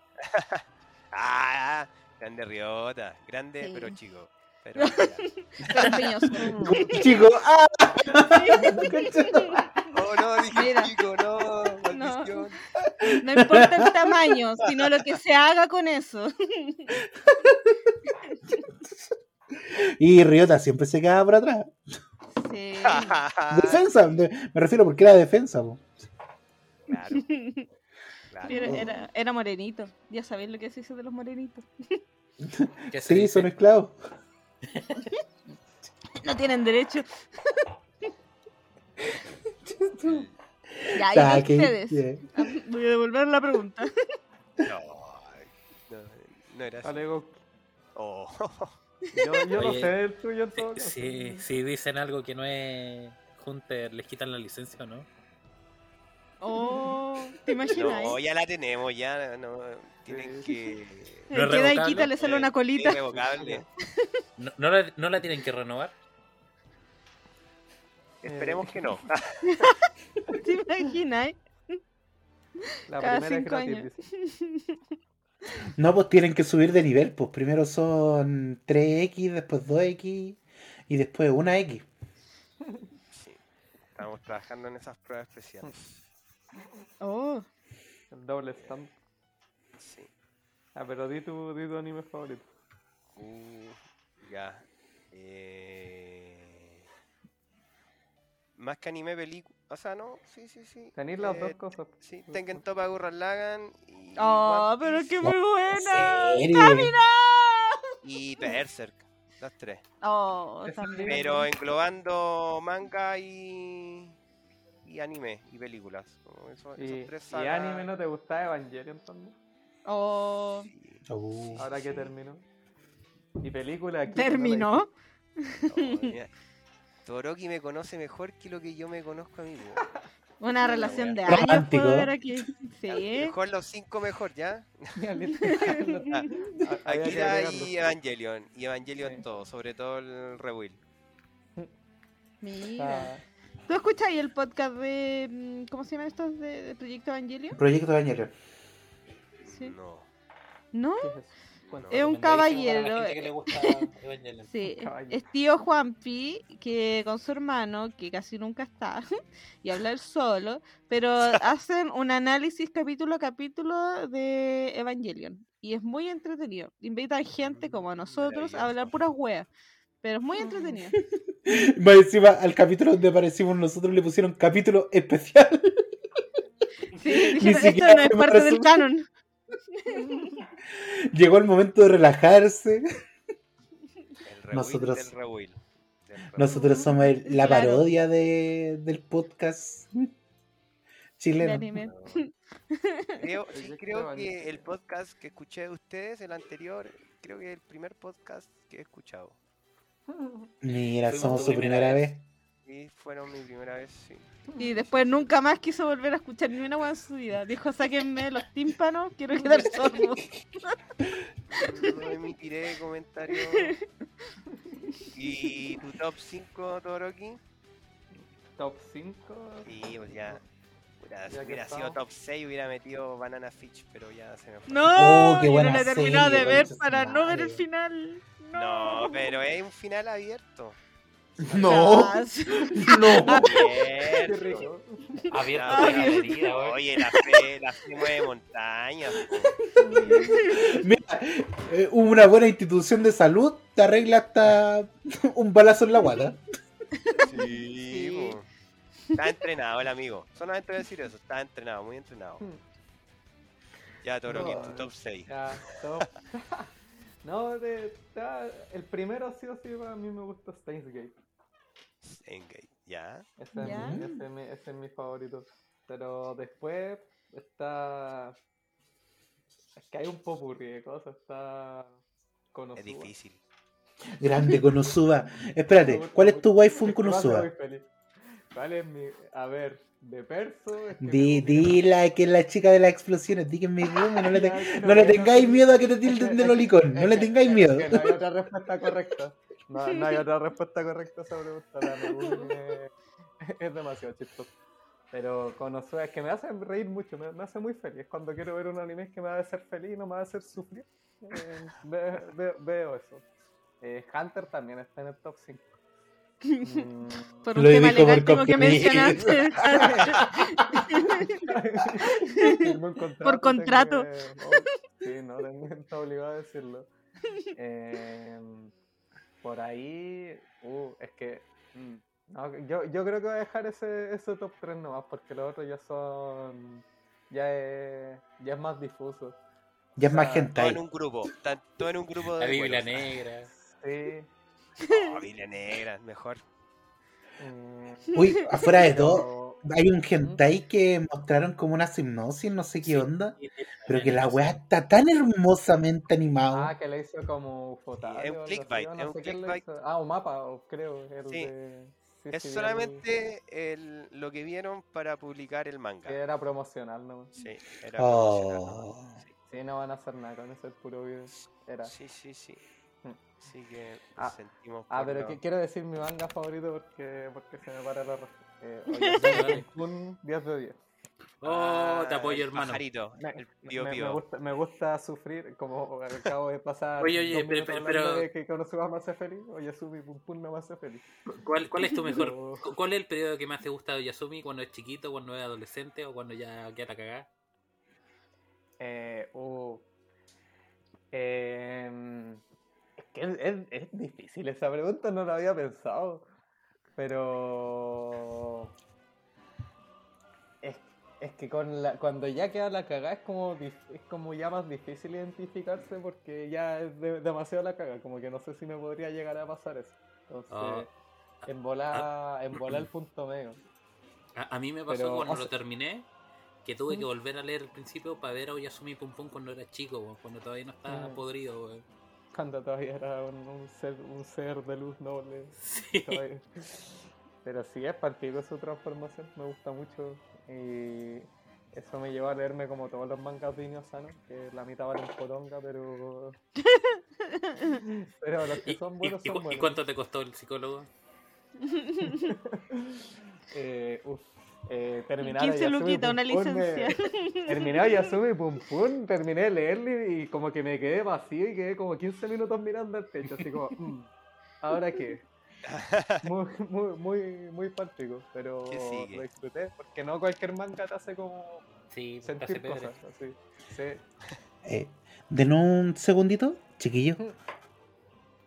Ah, grande Riota. Grande, Sí. pero chico. Pero. Chico, ¡ah! Oh, no, dije Mira. chico, no. No. Maldición. No importa el tamaño, sino lo que se haga con eso. Y Riota siempre se quedaba por atrás. Sí. Defensa, de- me refiero porque era defensa. po. claro, era, era morenito. Ya sabéis lo que se dice de los morenitos. ¿Qué se Sí, dice? son esclavos. No tienen derecho. ya, Ya, ¿y ustedes? Ah, Voy a devolver la pregunta. No, no, no era así. Oh. Yo, yo no Oye, sé el tuyo en todo Eh, caso. Si, si dicen algo que no es Hunter, ¿les quitan la licencia o no? Oh, ¿te imaginas? No, ya la tenemos, ya no. Tienen que. ¿No es Queda y quita, le sale una eh, colita. ¿No, no la, no la tienen que renovar? Esperemos que no. ¿Te imaginas? La Cada primera es gratis. No, pues tienen que subir de nivel. Pues primero son 3X, después 2X y después 1X. Sí, estamos trabajando en esas pruebas especiales. Oh, El doble stand. Sí. Ah, pero di tu, di tu anime favorito. Uh, ya. Eh... más que anime, película. O sea, no, sí, sí, sí. Tenéis las Eh, dos cosas. Sí, Tengen Toppa Gurren Lagann y. Oh, One pero Piece qué muy buena. ¡Camina! Y Berserk. Las tres. Oh, también. Pero englobando manga y. y anime y películas. Como eso- Y, esos tres y sagas. anime no te gusta Evangelion también. Oh, Sí. Uh, Ahora que terminó. Y película aquí. terminó. No, mira, Toroki me conoce mejor que lo que yo me conozco a mí. Una relación de años Romántico. puedo ver aquí. Sí. Mejor los cinco mejor, ¿ya? Ah, Akira y Evangelion. Y Evangelion Sí. todo, sobre todo el Rewill. Mira. Ah, ¿Tú escuchas ahí el podcast de. mm, ¿Cómo se llaman estos? De, de Proyecto Evangelio? Proyecto Evangelion. Sí. No. ¿No? ¿qué es un caballero, la gente que le gusta Evangelion. Sí, es tío Juanpi, que con su hermano, que casi nunca está, y habla él solo, pero hacen un análisis capítulo a capítulo de Evangelion. Y es muy entretenido. Invitan gente como a nosotros a hablar puras weas. Pero es muy entretenido. Más encima, al capítulo donde aparecimos nosotros le pusieron capítulo especial. Sí, dijeron, esto siquiera no es fue parte para del su- canon. Llegó el momento de relajarse. El Nosotros- del. Del. Nosotros somos el- la Claro. parodia de, del podcast chileno. Creo, creo que el podcast que escuché de ustedes, el anterior, creo que es el primer podcast que he escuchado. Mira, somos su primera primera vez. vez. Y fueron mi primera vez, sí. Y después nunca más quiso volver a escuchar ni una wea en su vida. Dijo, sáquenme los tímpanos, quiero quedar sordo. No emitiré comentarios. ¿Y tu top 5, Toroki? Top 5. Y pues ya. Hubiera, Ya que hubiera sido top 6, hubiera metido Banana Fish, pero ya se me fue. No, Oh, qué yo buena no la he terminado de ver para no ver el final. No, No, pero es un final abierto. No, no. Abierto. Abierto de galería. Oye, la fe, la fe mueve montañas. Mira, eh, una buena institución de salud te arregla hasta un balazo en la guata. Sí, po. Está entrenado el amigo. Solamente voy a decir eso. Está entrenado, muy entrenado. Ya, Toro, ¿quién es tu top 6? Ya, top. No, de, ta- el primero sí o sí para mí me gusta Steins Gate. Engage. ¿Ya? Ese, es Ya. mi- ese es mi, ese es mi favorito. Pero después está. Es que hay un popurrí de cosas. Está. Konosuba. Es difícil. Grande, Konosuba. Espérate, ¿cuál es tu waifu en Es Konosuba? feliz. ¿Cuál es mi.? A ver, de perso. Es que Di, me- dila que es la chica de las explosiones. Di que es mi room, no le, te- no le no- tengáis miedo a que te tilden de lolicón. No le tengáis es miedo. que no hay otra respuesta correcta. No, no hay otra respuesta correcta a esa pregunta. La Megumi es, es demasiado chistoso. Pero Konosuba es que me hace reír mucho, me, me hace muy feliz. Cuando quiero ver un anime que me va a hacer feliz y no me va a hacer sufrir, eh, ve- ve- veo eso. Eh, Hunter también está en el top 5. Mm, Por un Lo tema legal tengo que un contrato, Por contrato. sí, no, tengo, está obligado a decirlo. Em, por ahí, uh, es que. mm, no, yo, yo creo que voy a dejar ese, ese top 3 nomás, porque los otros ya son. Ya es, ya es más difuso. Ya es más sea, Todo en un grupo. Todo en un grupo de. La Biblia negra. Sí. Oh, Biblia negra, mejor. mm, Uy, afuera de todo, pero- hay un hentai que mostraron como una hipnosis, no sé qué onda. Pero que la weá está tan hermosamente animado. Ah, que le hizo como Ufotable es un clickbait, es un. Ah, un mapa, creo. El Sí. de... sí, Es solamente el- lo que vieron para publicar el manga. Que era promocional, ¿no? Sí, era promocional. Oh. Sí. Sí, no van a hacer nada con ese puro video. Era. Sí, sí, sí. Así que Ah, sentimos Ah, pero que- quiero decir mi manga favorito porque, porque se me para la. Eh, oye, un 10 de 10. Oh, Ah, te apoyo, el hermano. Pajarito, Me, el me- pío me pío. gusta, me gusta sufrir, como acabo de pasar. Oye, oye, pero- pero- pero- de que Konosuba me hace feliz. Oye, Sumi Pum Pum no me hace feliz. ¿Cuál, ¿Cuál es tu mejor? ¿Cuál es el periodo que más te gusta de Yasumi? ¿Cuando es chiquito, cuando es adolescente o cuando ya queda la cagada? Eh, uh, es que es, es- es difícil esa pregunta, no la había pensado. Pero. que con la, cuando ya queda la cagada es como, es como ya más difícil identificarse porque ya es de- demasiado la caga, como que no sé si me podría llegar a pasar eso. Entonces, Ah. en volar, en volar el punto medio. A, a mí me pasó Pero, cuando o lo terminé que tuve que volver a leer el principio para ver a Oyasumi Pum Pum cuando era chico, cuando todavía no estaba Mm. podrido. Cuando todavía era un, un ser, un ser de luz noble. Sí. todavía. Pero sí, es partido su transformación, me gusta mucho. Y eso me llevó a leerme como todos los mangas de Inuyasha, que la mitad valen poronga, pero... pero los que ¿Y, son buenos y son cu- y buenos. cuánto te costó el psicólogo? Eh, uf, eh, terminar 15 Oyasumi luquitas, una Pum Pum me- licencia. Terminé a Yasumi Pum Pum, terminé de leerle y como que me quedé vacío y quedé como 15 minutos mirando al techo, así como, "Mm, ¿ahora qué? Muy, muy, muy, muy práctico, pero lo disfruté, porque no cualquier manga te hace como Sí, sentir cosas, así. Sí. Eh, denos un segundito, chiquillos.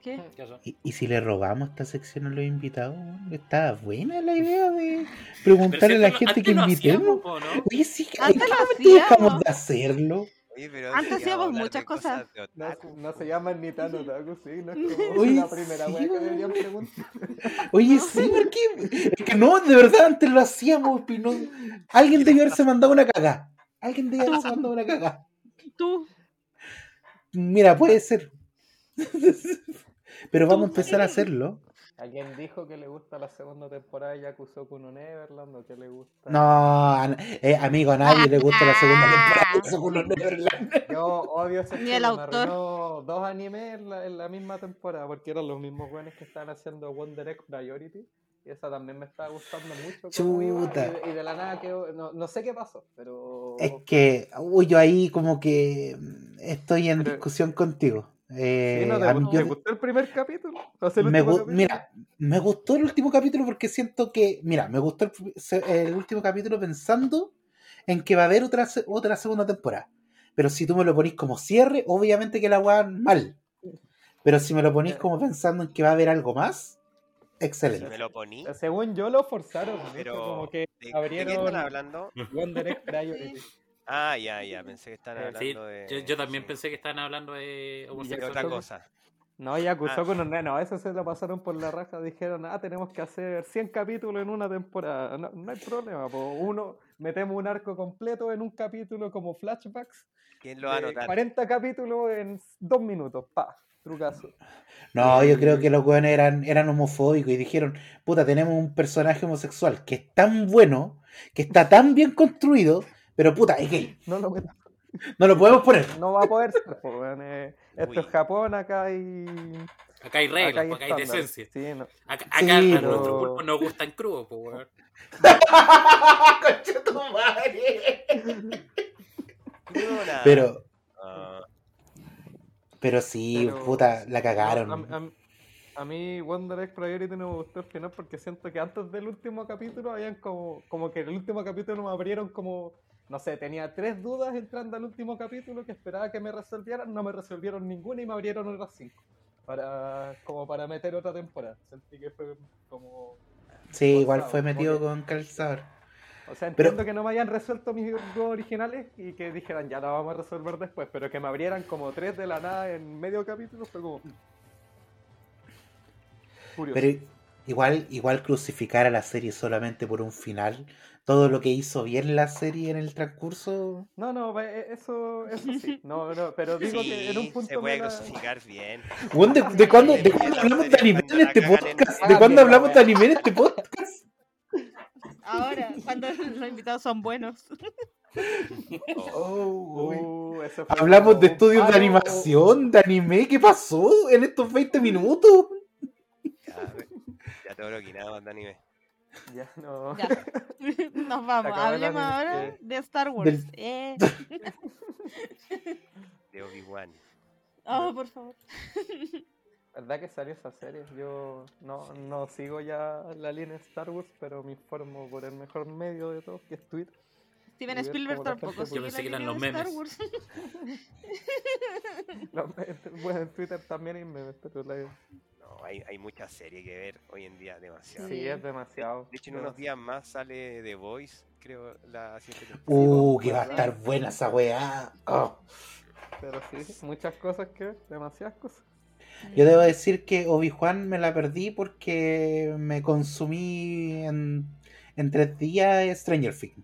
¿Qué? ¿Qué pasó? ¿Y, y si le robamos esta sección a los invitados? Está buena la idea de preguntarle a la gente que invitemos. hacíamos, po, ¿no? Oye, sí, Antes ¿en lo dejamos de hacerlo? Oye, pero Antes hacíamos muchas cosas. No, se llama ni tan otaku, sí, no es como Oye, la primera sí, wea que deberían preguntar. Oye, sí, ¿por qué? Es que no, de verdad, antes lo hacíamos, Pino. Alguien debió haberse mandado una cagada. Alguien debió haberse mandado una cagada. Tú. Mira, puede ser. Pero vamos a empezar a hacerlo. ¿Alguien dijo que le gusta la segunda temporada de Yakusoku no Neverland o que le gusta? No, a- eh, amigo, a nadie le gusta la segunda temporada de Seguro Neverland. Yo odio ese Ni el autor. dos animes en la, en la misma temporada porque eran los mismos buenos que estaban haciendo Wonder Egg Priority y esa también me estaba gustando mucho Chuta. y, de, y de la nada que no, no sé qué pasó pero Es que, uy, yo ahí como que mm, estoy en Pero- discusión contigo. Eh, ¿Sí? ¿No te, gustó, yo- te gustó el primer capítulo? ¿O sea, el me capítulo? mira, me gustó el último capítulo porque siento que, mira, me gustó el, último capítulo pensando en que va a haber otra, otra segunda temporada. Pero si tú me lo ponís como cierre, obviamente que la weá mal. Pero si me lo ponís como pensando en que va a haber algo más, Si excelente. me lo poní. según yo lo forzaron Pero, como que ¿De, abrieron- ¿De qué están hablando? Wonder Ah, ya, ya, pensé que estaban Eh, Sí, hablando de. yo, yo también sí, pensé que estaban hablando de homosexualidad. otra cosa. No, y acusó Ah. con un no, eso se lo pasaron por la raja. Dijeron, ah, tenemos que hacer 100 capítulos en una temporada. No, no hay problema, po. uno, metemos un arco completo en un capítulo como flashbacks. ¿Quién lo va a de anotar? 40 capítulos en dos minutos, pa, trucazo. No, yo creo que los weones eran, eran homofóbicos y dijeron, puta, tenemos un personaje homosexual que es tan bueno, que está tan bien construido, pero puta, es gay. No, lo met- No lo podemos poner. no va a poder ser, po, weón, eh, Esto Uy. es Japón, acá hay. Acá hay reglas, acá hay, estándares. decencia. Sí, no. Acá, Sí, acá a pero- nuestro pulpo nos gustan crudos, pues, weón. Concha tu madre. Pero, Ah, pero sí, Pero- puta, la cagaron. A, a- a mí Wonder Egg Priority no me gustó el final porque siento que antes del último capítulo habían como, como que en el último capítulo me abrieron como, no sé, tenía tres dudas entrando al último capítulo que esperaba que me resolvieran, no me resolvieron ninguna y me abrieron otras cinco. Para, como para meter otra temporada. Sentí que fue como... Sí, igual fue metido con calzador. O sea, Pero- entiendo que no me hayan resuelto mis dudas originales y que dijeran, ya la vamos a resolver después, pero que me abrieran como tres de la nada en medio capítulo fue como... Curioso. Pero igual, igual crucificar a la serie solamente por un final, todo lo que hizo bien la serie en el transcurso. No, no, ve- eso, eso sí. No, no, pero digo que en un punto se puede crucificar bien. ¿De, de cuándo, de cuándo hablamos de anime en este podcast? ¿De cuándo hablamos de anime en este podcast? Ahora, cuando los invitados son buenos. Oh, uy. Uh, eso fue Hablamos como de estudios de animación, de anime, ¿qué pasó en estos 20 minutos? Ya, ya te lo quinado, anime. Ya, no. Ya. Nos vamos. Hablemos ahora que- de Star Wars. Del- Eh. De Obi-Wan. Oh, por favor. ¿Verdad que salió esa serie? Yo no, no sigo ya la línea Star Wars, pero me informo por el mejor medio de todos, que es Twitter. Steven Spielberg tampoco sigue pensé que eran los de Star memes. Wars. No, bueno, en Twitter también hay memes, pero la- no, hay, hay mucha serie que ver hoy en día, demasiado. Sí, es demasiado. De hecho, en unos días más sale The Voice, creo, la siguiente temporada. Uh, que va a estar buena esa weá. Oh. Pero sí, muchas cosas que ver, demasiadas cosas. Yo debo decir que Obi-Wan me la perdí porque me consumí en, en tres días Stranger Things.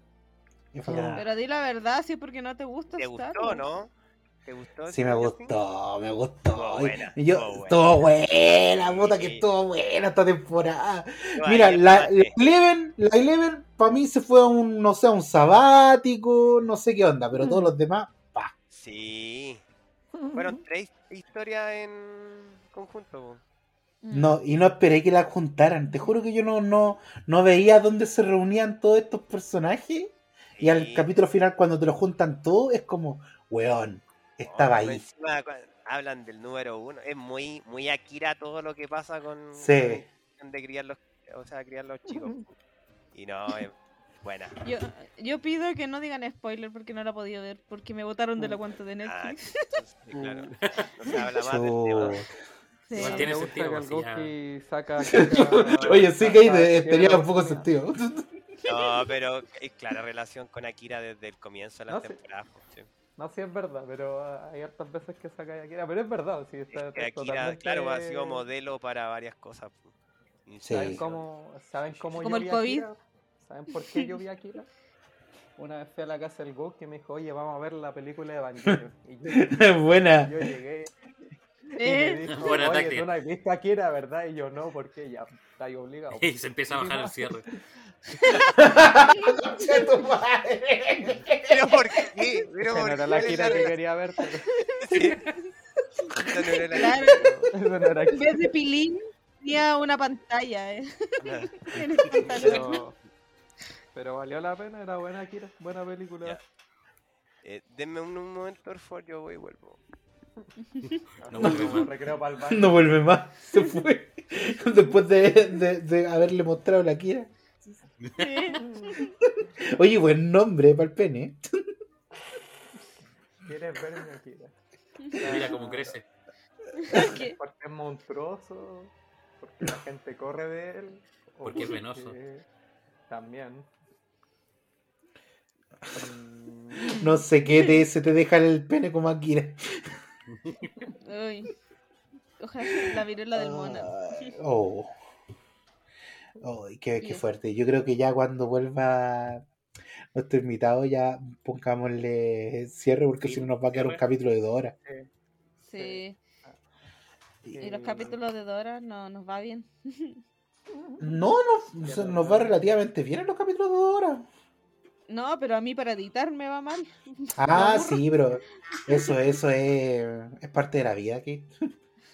Pero di la verdad, sí, porque no te gusta ¿Te Star gustó, no? ¿Te gustó? Sí, me gustó, me gustó. Estuvo buena, Y yo, estuvo buena. buena, puta que estuvo buena esta temporada. Mira, la, Eleven, la Eleven para mí se fue a un, no sé, a un sabático, no sé qué onda, pero todos los demás, pa. Sí. Fueron tres historias en conjunto. Mm. No, y no esperé que la juntaran. Te juro que yo no, no, no veía dónde se reunían todos estos personajes. Y al capítulo final, cuando te lo juntan todos, es como, weón, estaba Oh, ahí. encima, hablan del número uno. Es muy, muy Akira todo lo que pasa con, Sí. con de criar los, o sea, criar los chicos. Y no, es buena. Yo, yo pido que no digan spoiler porque no la he podido ver, porque me botaron de la cuenta de Ah, Netflix. entonces, claro. No se habla más del tema. Sí. Igual tiene sentido, que pues, saca. caca- Oye, sí que ahí tenía un poco oportunidad. sentido. No, pero es clara relación con Akira desde el comienzo de la No, temporada. po, sí. No, sí es verdad, pero ah, hay hartas veces que saca a Akira. Pero es verdad, sí, está, Es que Akira, totalmente- claro, ha sido modelo para varias cosas. Sí. ¿Saben cómo, ¿saben cómo yo el vi COVID. Akira? ¿Saben por qué yo vi a Akira? Una vez fui a la casa del Goki y me dijo, oye, vamos a ver la película de Evangelion. Y yo, Buena. yo llegué y me Eh, dijo, Buena oye, táctica. tú no has visto a Akira, ¿verdad? Y yo, no, ¿por qué? Ya, está ahí obligado. Y se empieza a bajar el cierre. Concha tu madre. ¿Pero por qué? ¿Pero Esa por no era la sale- que quería ver, pero Sí. Esa no era la Claro. eso no era en vez de pilín, tenía una pantalla. Eh. Pero, pero valió la pena, era buena Akira, buena película. Eh, denme un, un momento, por favor, yo voy y vuelvo. No vuelve más. recreo para el baño. No vuelve más. Se fue. Después de, de- de haberle mostrado la Kira. Oye, buen nombre para el pene. ¿Quieres verme Akira? Mira cómo crece. ¿Qué? Porque es monstruoso, porque la gente corre de él. Porque es venoso. También. No sé qué te, se te deja el pene como Akira. Uy. Ojalá la viruela del mono. Ay, Oh. Ay, qué, qué fuerte. Yo creo que ya cuando vuelva nuestro invitado, ya pongámosle cierre, porque Sí, si no nos va a quedar un capítulo de dos horas. Sí. Y los capítulos de Dora no nos va bien. No, no, nos va relativamente bien en los capítulos de dos horas. No, pero a mí para editar me va mal. Ah, sí, pero eso, eso es, es parte de la vida, Kate.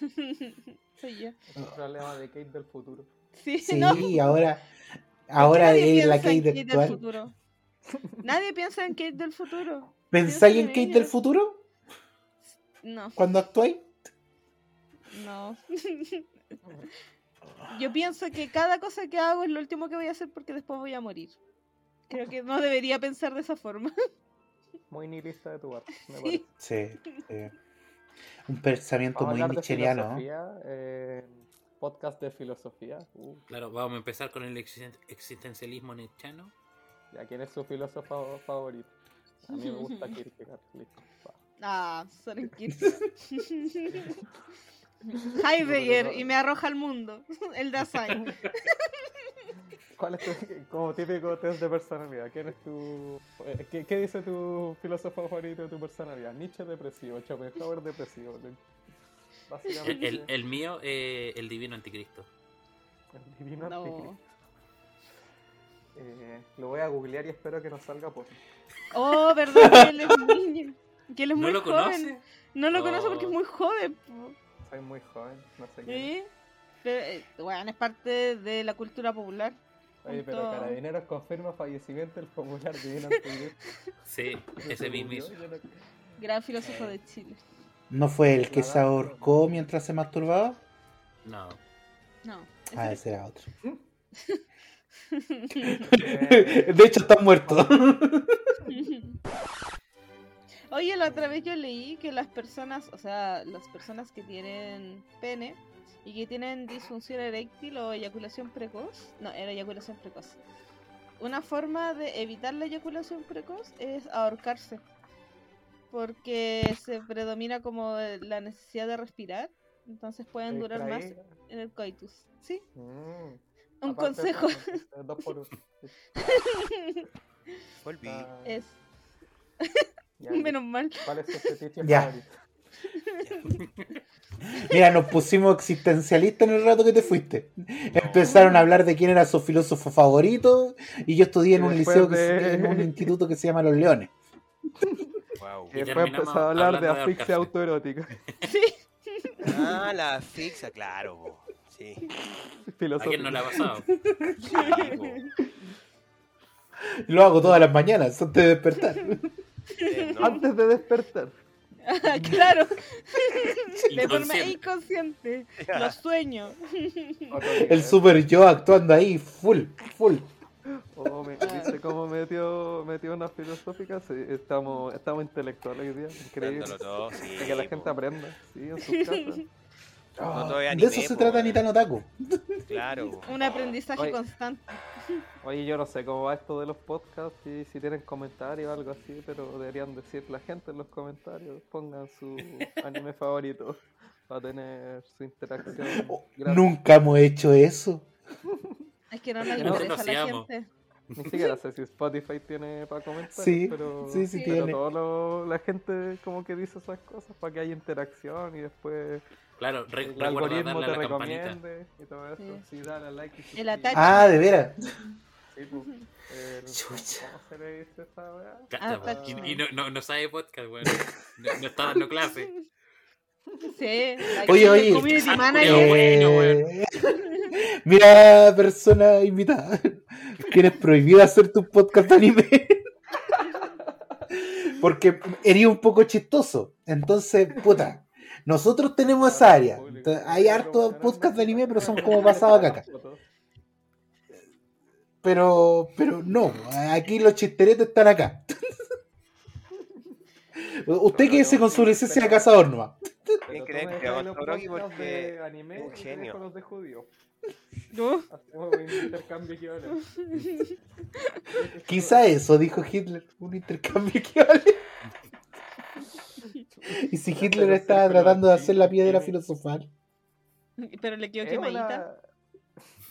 Soy yo. el problema de Kate del futuro. Sí, Sí, no. ahora, ahora es la Kate del actual. futuro. Nadie piensa en Kate del futuro. ¿Pensáis en Kate del futuro No, cuando actuáis? no. Yo pienso que cada cosa que hago es lo último que voy a hacer porque después voy a morir. Creo que no debería pensar de esa forma. Muy nihilista de tu parte, me Sí. parece. Sí, sí. Un pensamiento Vamos a muy filosofía, eh, podcast de filosofía. Uh, Claro, vamos a empezar con el existen- existencialismo nichano. ¿ya quién es su filósofo favorito? A mí me gusta Kierkegaard. Listo. va. Ah, Soren Kierkegaard. Heidegger y me arroja al mundo. El Dasein. ¿Cuál es tu, como típico test de personalidad? ¿Quién es tu, eh, ¿qué, qué dice tu filósofo favorito de tu personalidad? Nietzsche depresivo, Schopenhauer depresivo. El, Básicamente, el- el mío, eh, el divino anticristo. el divino No. anticristo. Eh, lo voy a googlear y espero que nos salga por. Oh, verdad que él es niño. Que él es ¿No muy lo joven. conoce? No lo conoce porque es Oh. muy joven. Soy muy joven, no sé qué. ¿Sí? Pero, eh, bueno, es parte de la cultura popular. Oye, pero Carabineros confirma fallecimiento del popular divino anticristo. Sí, ese Se mismo. Gran filósofo de Chile. ¿No fue el que se ahorcó mientras se masturbaba? No. No. Ah, ese- era otro. Eh, De hecho, está muerto. Oye, la otra vez yo leí que las personas, o sea, las personas que tienen pene y que tienen disfunción eréctil o eyaculación precoz, no, era eyaculación precoz. Una forma de evitar la eyaculación precoz es ahorcarse. Porque se predomina como la necesidad de respirar, entonces pueden durar más en el coitus. ¿Sí? Mm. Un Aparte, consejo Dos por uno. Volví. Ah, es, ya, menos mal. ¿Cuál es tu fetiche Ya. favorito? Mira, nos pusimos existencialistas en el rato que te fuiste. Empezaron a hablar de quién era su filósofo favorito y yo estudié en un liceo, que se- de- en un instituto que se llama Los Leones. Wow. Y Y después empezó a hablar de asfixia autoerótica. Ah, la asfixia, claro. Sí. ¿A quién no le ha pasado? Sí. Lo hago todas las mañanas antes de despertar. Eh, no. Antes de despertar. claro, de forma Inconsciente. Los sueños. El super yo actuando ahí, full, full. Oh, me, ¿Viste cómo metió, metió una filosófica? Sí, estamos, estamos intelectuales hoy día. Increíble. Todo, sí, que la po. gente aprenda. Sí, en sus casas. No todo es de eso se po, trata weón. Nitano Taku. Claro. po. Un aprendizaje Oye. constante. Oye, yo no sé cómo va esto de los podcasts y si tienen comentarios o algo así, pero deberían decir la gente en los comentarios. Pongan su anime favorito para tener su interacción. gratis. Nunca hemos hecho eso. Es que no nos No, interesa nos la gente. Ni siquiera sé si Spotify tiene para comentar, Sí, pero, sí, sí pero tiene. todo lo- la gente como que dice esas cosas para que haya interacción y después Claro, re- el recuerda algoritmo darle te recomiende y todo eso. Sí. Sí, dale like y El ataque. Ah, de veras. Sí, pues, el- ¿Cómo Chucha. se le dice esa weá? Cata, Ah, y, y no, no, no sabe podcast, weón. No, no está dando clase. Sí, Oye, oye. Community Ah, manager. Pero bueno, Eh, Mira, persona invitada. Tienes prohibido hacer tu podcast de anime. Porque eres un poco chistoso. Entonces, puta. Nosotros tenemos esa área. Entonces, hay hartos podcasts de anime, pero son como pasados a caca. Pero, pero no. Aquí los chisteretes están acá. Usted quédese con su licencia de cazador nomás. Con Todoroki porque de anime es un genio. los de judío. No, Hacemos un intercambio equivalente. Quizá eso, dijo Hitler. Un intercambio equivalente. Y si Hitler estaba tratando de hacer la piedra filosofal. pero le quedó quemadita.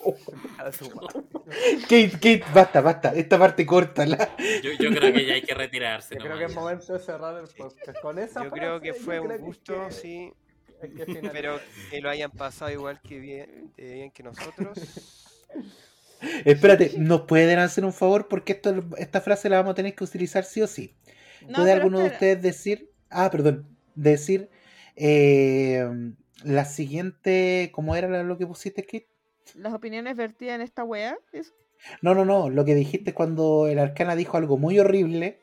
Oh. Kate, Kate, basta, basta. Esta parte córtala. Yo, yo creo que ya hay que retirarse. Yo creo que es momento de cerrar el podcast. Con esa yo creo que fue un gusto, que- sí, que pero que lo hayan pasado igual que bien, que nosotros. Espérate, ¿nos pueden hacer un favor? Porque esto, esta frase la vamos a tener que utilizar sí o sí. ¿Puede alguno de ustedes decir? Ah, perdón. Decir eh, la siguiente. ¿Cómo era lo que pusiste, Kate? Las opiniones vertidas en esta wea. ¿eso? No, no, no. Lo que dijiste cuando el arcana dijo algo muy horrible.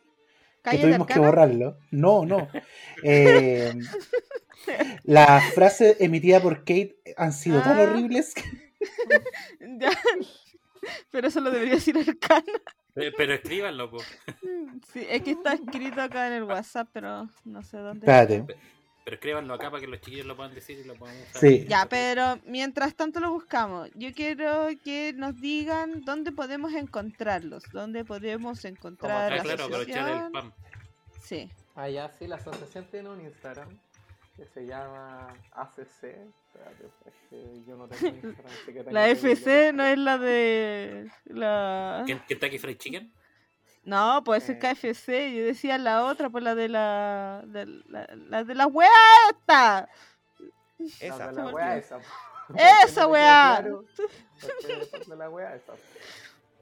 Que ¿Cállate, tuvimos que borrarlo. No, no. Eh, las frases emitidas por Kate han sido tan Ah. horribles que Ya. Pero eso lo debería decir Arcana. Eh, Pero escríbanlo, po. Sí, es que está escrito acá en el WhatsApp, pero no sé dónde. Espérate. Pero escríbanlo acá para que los chiquillos lo puedan decir y lo puedan usar. Sí. Ya, pero mientras tanto lo buscamos. Yo quiero que nos digan dónde podemos encontrarlos, dónde podemos encontrar Ah, la claro, el asociación. Sí. Ah, ya, sí, la asociación tiene un Instagram que se llama ACC. Espérate, es que yo no tengo Instagram, así que tengo La que FC no es la de la Ken- Kentucky Fried Chicken. No, puede ser Eh. KFC, yo decía la otra, pues la de la de la, la de la wea esta. Esa. La de la weá esa. Esa weá. claro, de la weá esa.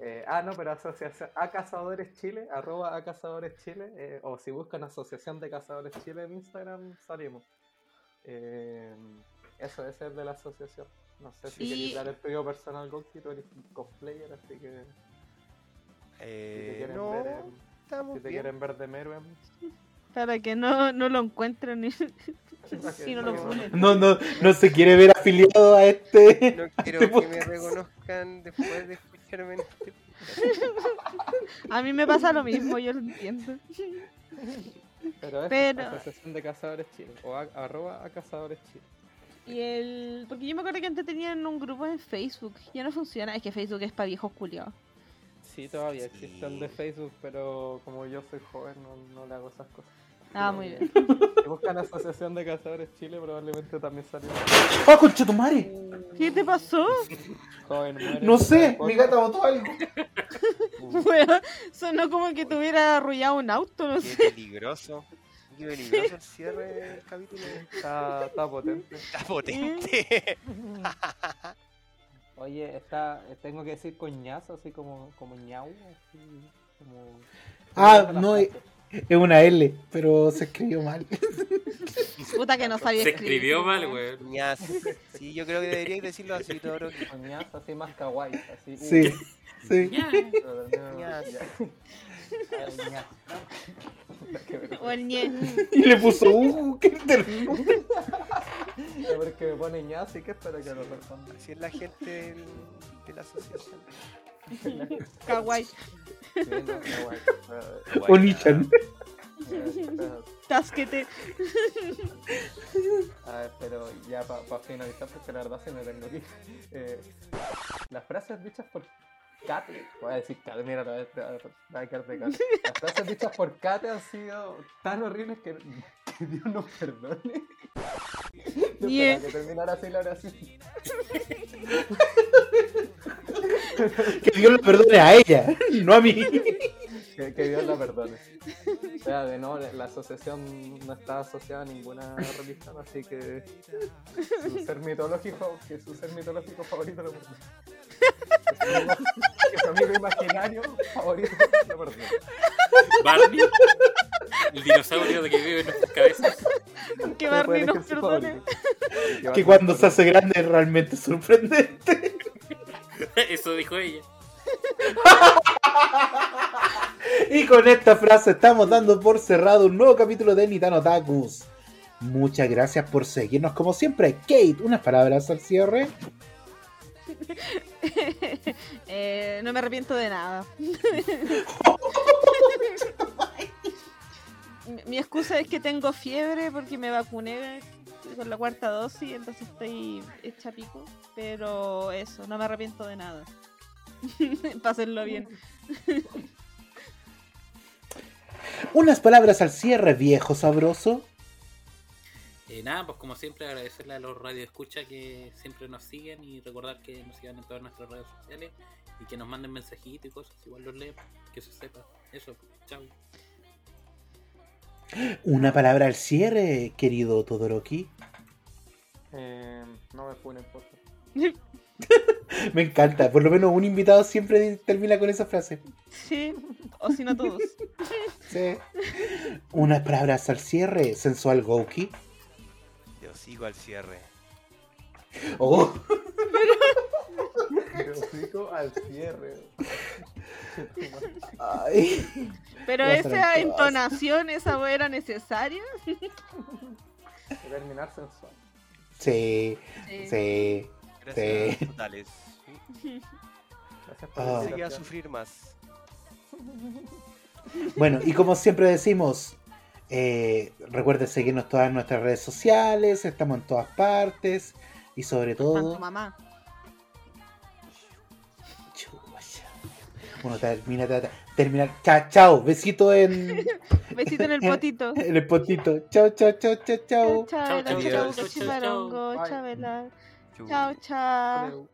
Eh, ah, no, pero asociación a Cazadores Chile, arroba a Cazadores Chile, eh, o si buscan Asociación de Cazadores Chile en Instagram, salimos. Eh, eso es el de la asociación. No sé si Y- queréis dar el tuyo personal, Gonki, tú eres un cosplayer, así que si te Eh, quieren, no, ver, en- si te quieren ver de Meruem, Para que no, no lo encuentren y no para lo funen. No, no, no se quiere ver afiliado a este. No quiero Este que me reconozcan después de escucharme en este A mí me pasa lo mismo, yo lo entiendo. Pero es Pero- Asociación de Cazadores Chile. O a- arroba a Cazadores Chile. Y el. Porque yo me acuerdo que antes tenían un grupo en Facebook. Ya no funciona. Es que Facebook es para viejos culiados. Sí, todavía existe el de Sí. Facebook, pero como yo soy joven no, no le hago esas cosas. Ah, muy bien. Si buscan Asociación de Cazadores Chile, probablemente también salió. ¡Oh, conchetumare! ¿Qué te pasó? Joven, muere No sé, mi gata botó algo. Weón, sonó como que tuviera arrullado un auto, no Qué sé. peligroso. Qué peligroso el cierre del capítulo. Está, está potente. Está potente. Oye, está, tengo que decir coñazo, así como, como ñau, así como... Ah, no, es, es una L, pero se escribió mal. Puta que no sabía Se escribir. escribió mal, weón. Ñas. Sí, yo creo que debería decirlo así, todo Coñazo, así más kawaii, así... Sí, sí. pero termina- Ñas. ya. Ay, ñas. Qué vergüenza. O el ñe. Y le puso, uh, qué ternura. A ver que me pone ñas y que espera que lo responda. Así es la gente del- de la asociación. Kawaii. Sí, no, kawaii. Onichan. Tasquete. A ver, pero ya para finalizar, porque la verdad se me tengo ir. Eh, las frases dichas por Kate, voy a decir Kate, mira, la vez va a quedar de Kate. Las frases dichas por Kate han sido tan horribles que, que Dios nos perdone. Esperaba que terminara así la oración. Que Dios le perdone a ella, no a mí. Que, que Dios la perdone. O sea, de no, la asociación no está asociada a ninguna religión, así que su ser mitológico, que su ser mitológico favorito lo perdone. Que su amigo- imaginario favorito lo perdone. Barney, el dinosaurio de que vive en nuestras cabezas. Que Barney nos perdone. Que cuando se hace grande es realmente sorprendente. Eso dijo ella. Y con esta frase estamos dando por cerrado un nuevo capítulo de Nitano Takus. Muchas gracias por seguirnos como siempre. Kate, unas palabras al cierre. Eh, no me arrepiento de nada. Mi- Mi excusa es que tengo fiebre porque me vacuné con la cuarta dosis, entonces estoy hecha pico. Pero eso, no me arrepiento de nada. Pásenlo bien. Unas palabras al cierre, viejo sabroso. Eh, nada, pues como siempre agradecerle a los radioescuchas que siempre nos siguen y recordar que nos sigan en todas nuestras redes sociales y que nos manden mensajitos y cosas, igual los leemos, que se sepa. Eso, chao. Una palabra al cierre, querido Todoroki. Eh, no me funen, por favor. Me encanta, por lo menos un invitado siempre termina con esa frase. Sí, o si no todos. Sí. Unas palabras al cierre, sensual Gouki. Yo sigo al cierre. Oh, Hocico al cierre. ay. Pero esa en entonación, esa voz era necesaria. Terminar sensual. Sí, Sí. sí. Gracias Sí. totales. Gracias por Seguí a sufrir más. Bueno, y como siempre decimos, eh, recuerden seguirnos todas nuestras redes sociales, estamos en todas partes y sobre todo... mamá. Chucha. Uno termina, termina, termina- chao, chao, besito en, Besito en el potito. en el potito. Chao, chao, chao, chao, chao. Chao, chao, Chao, chao, chao, chao. Chao.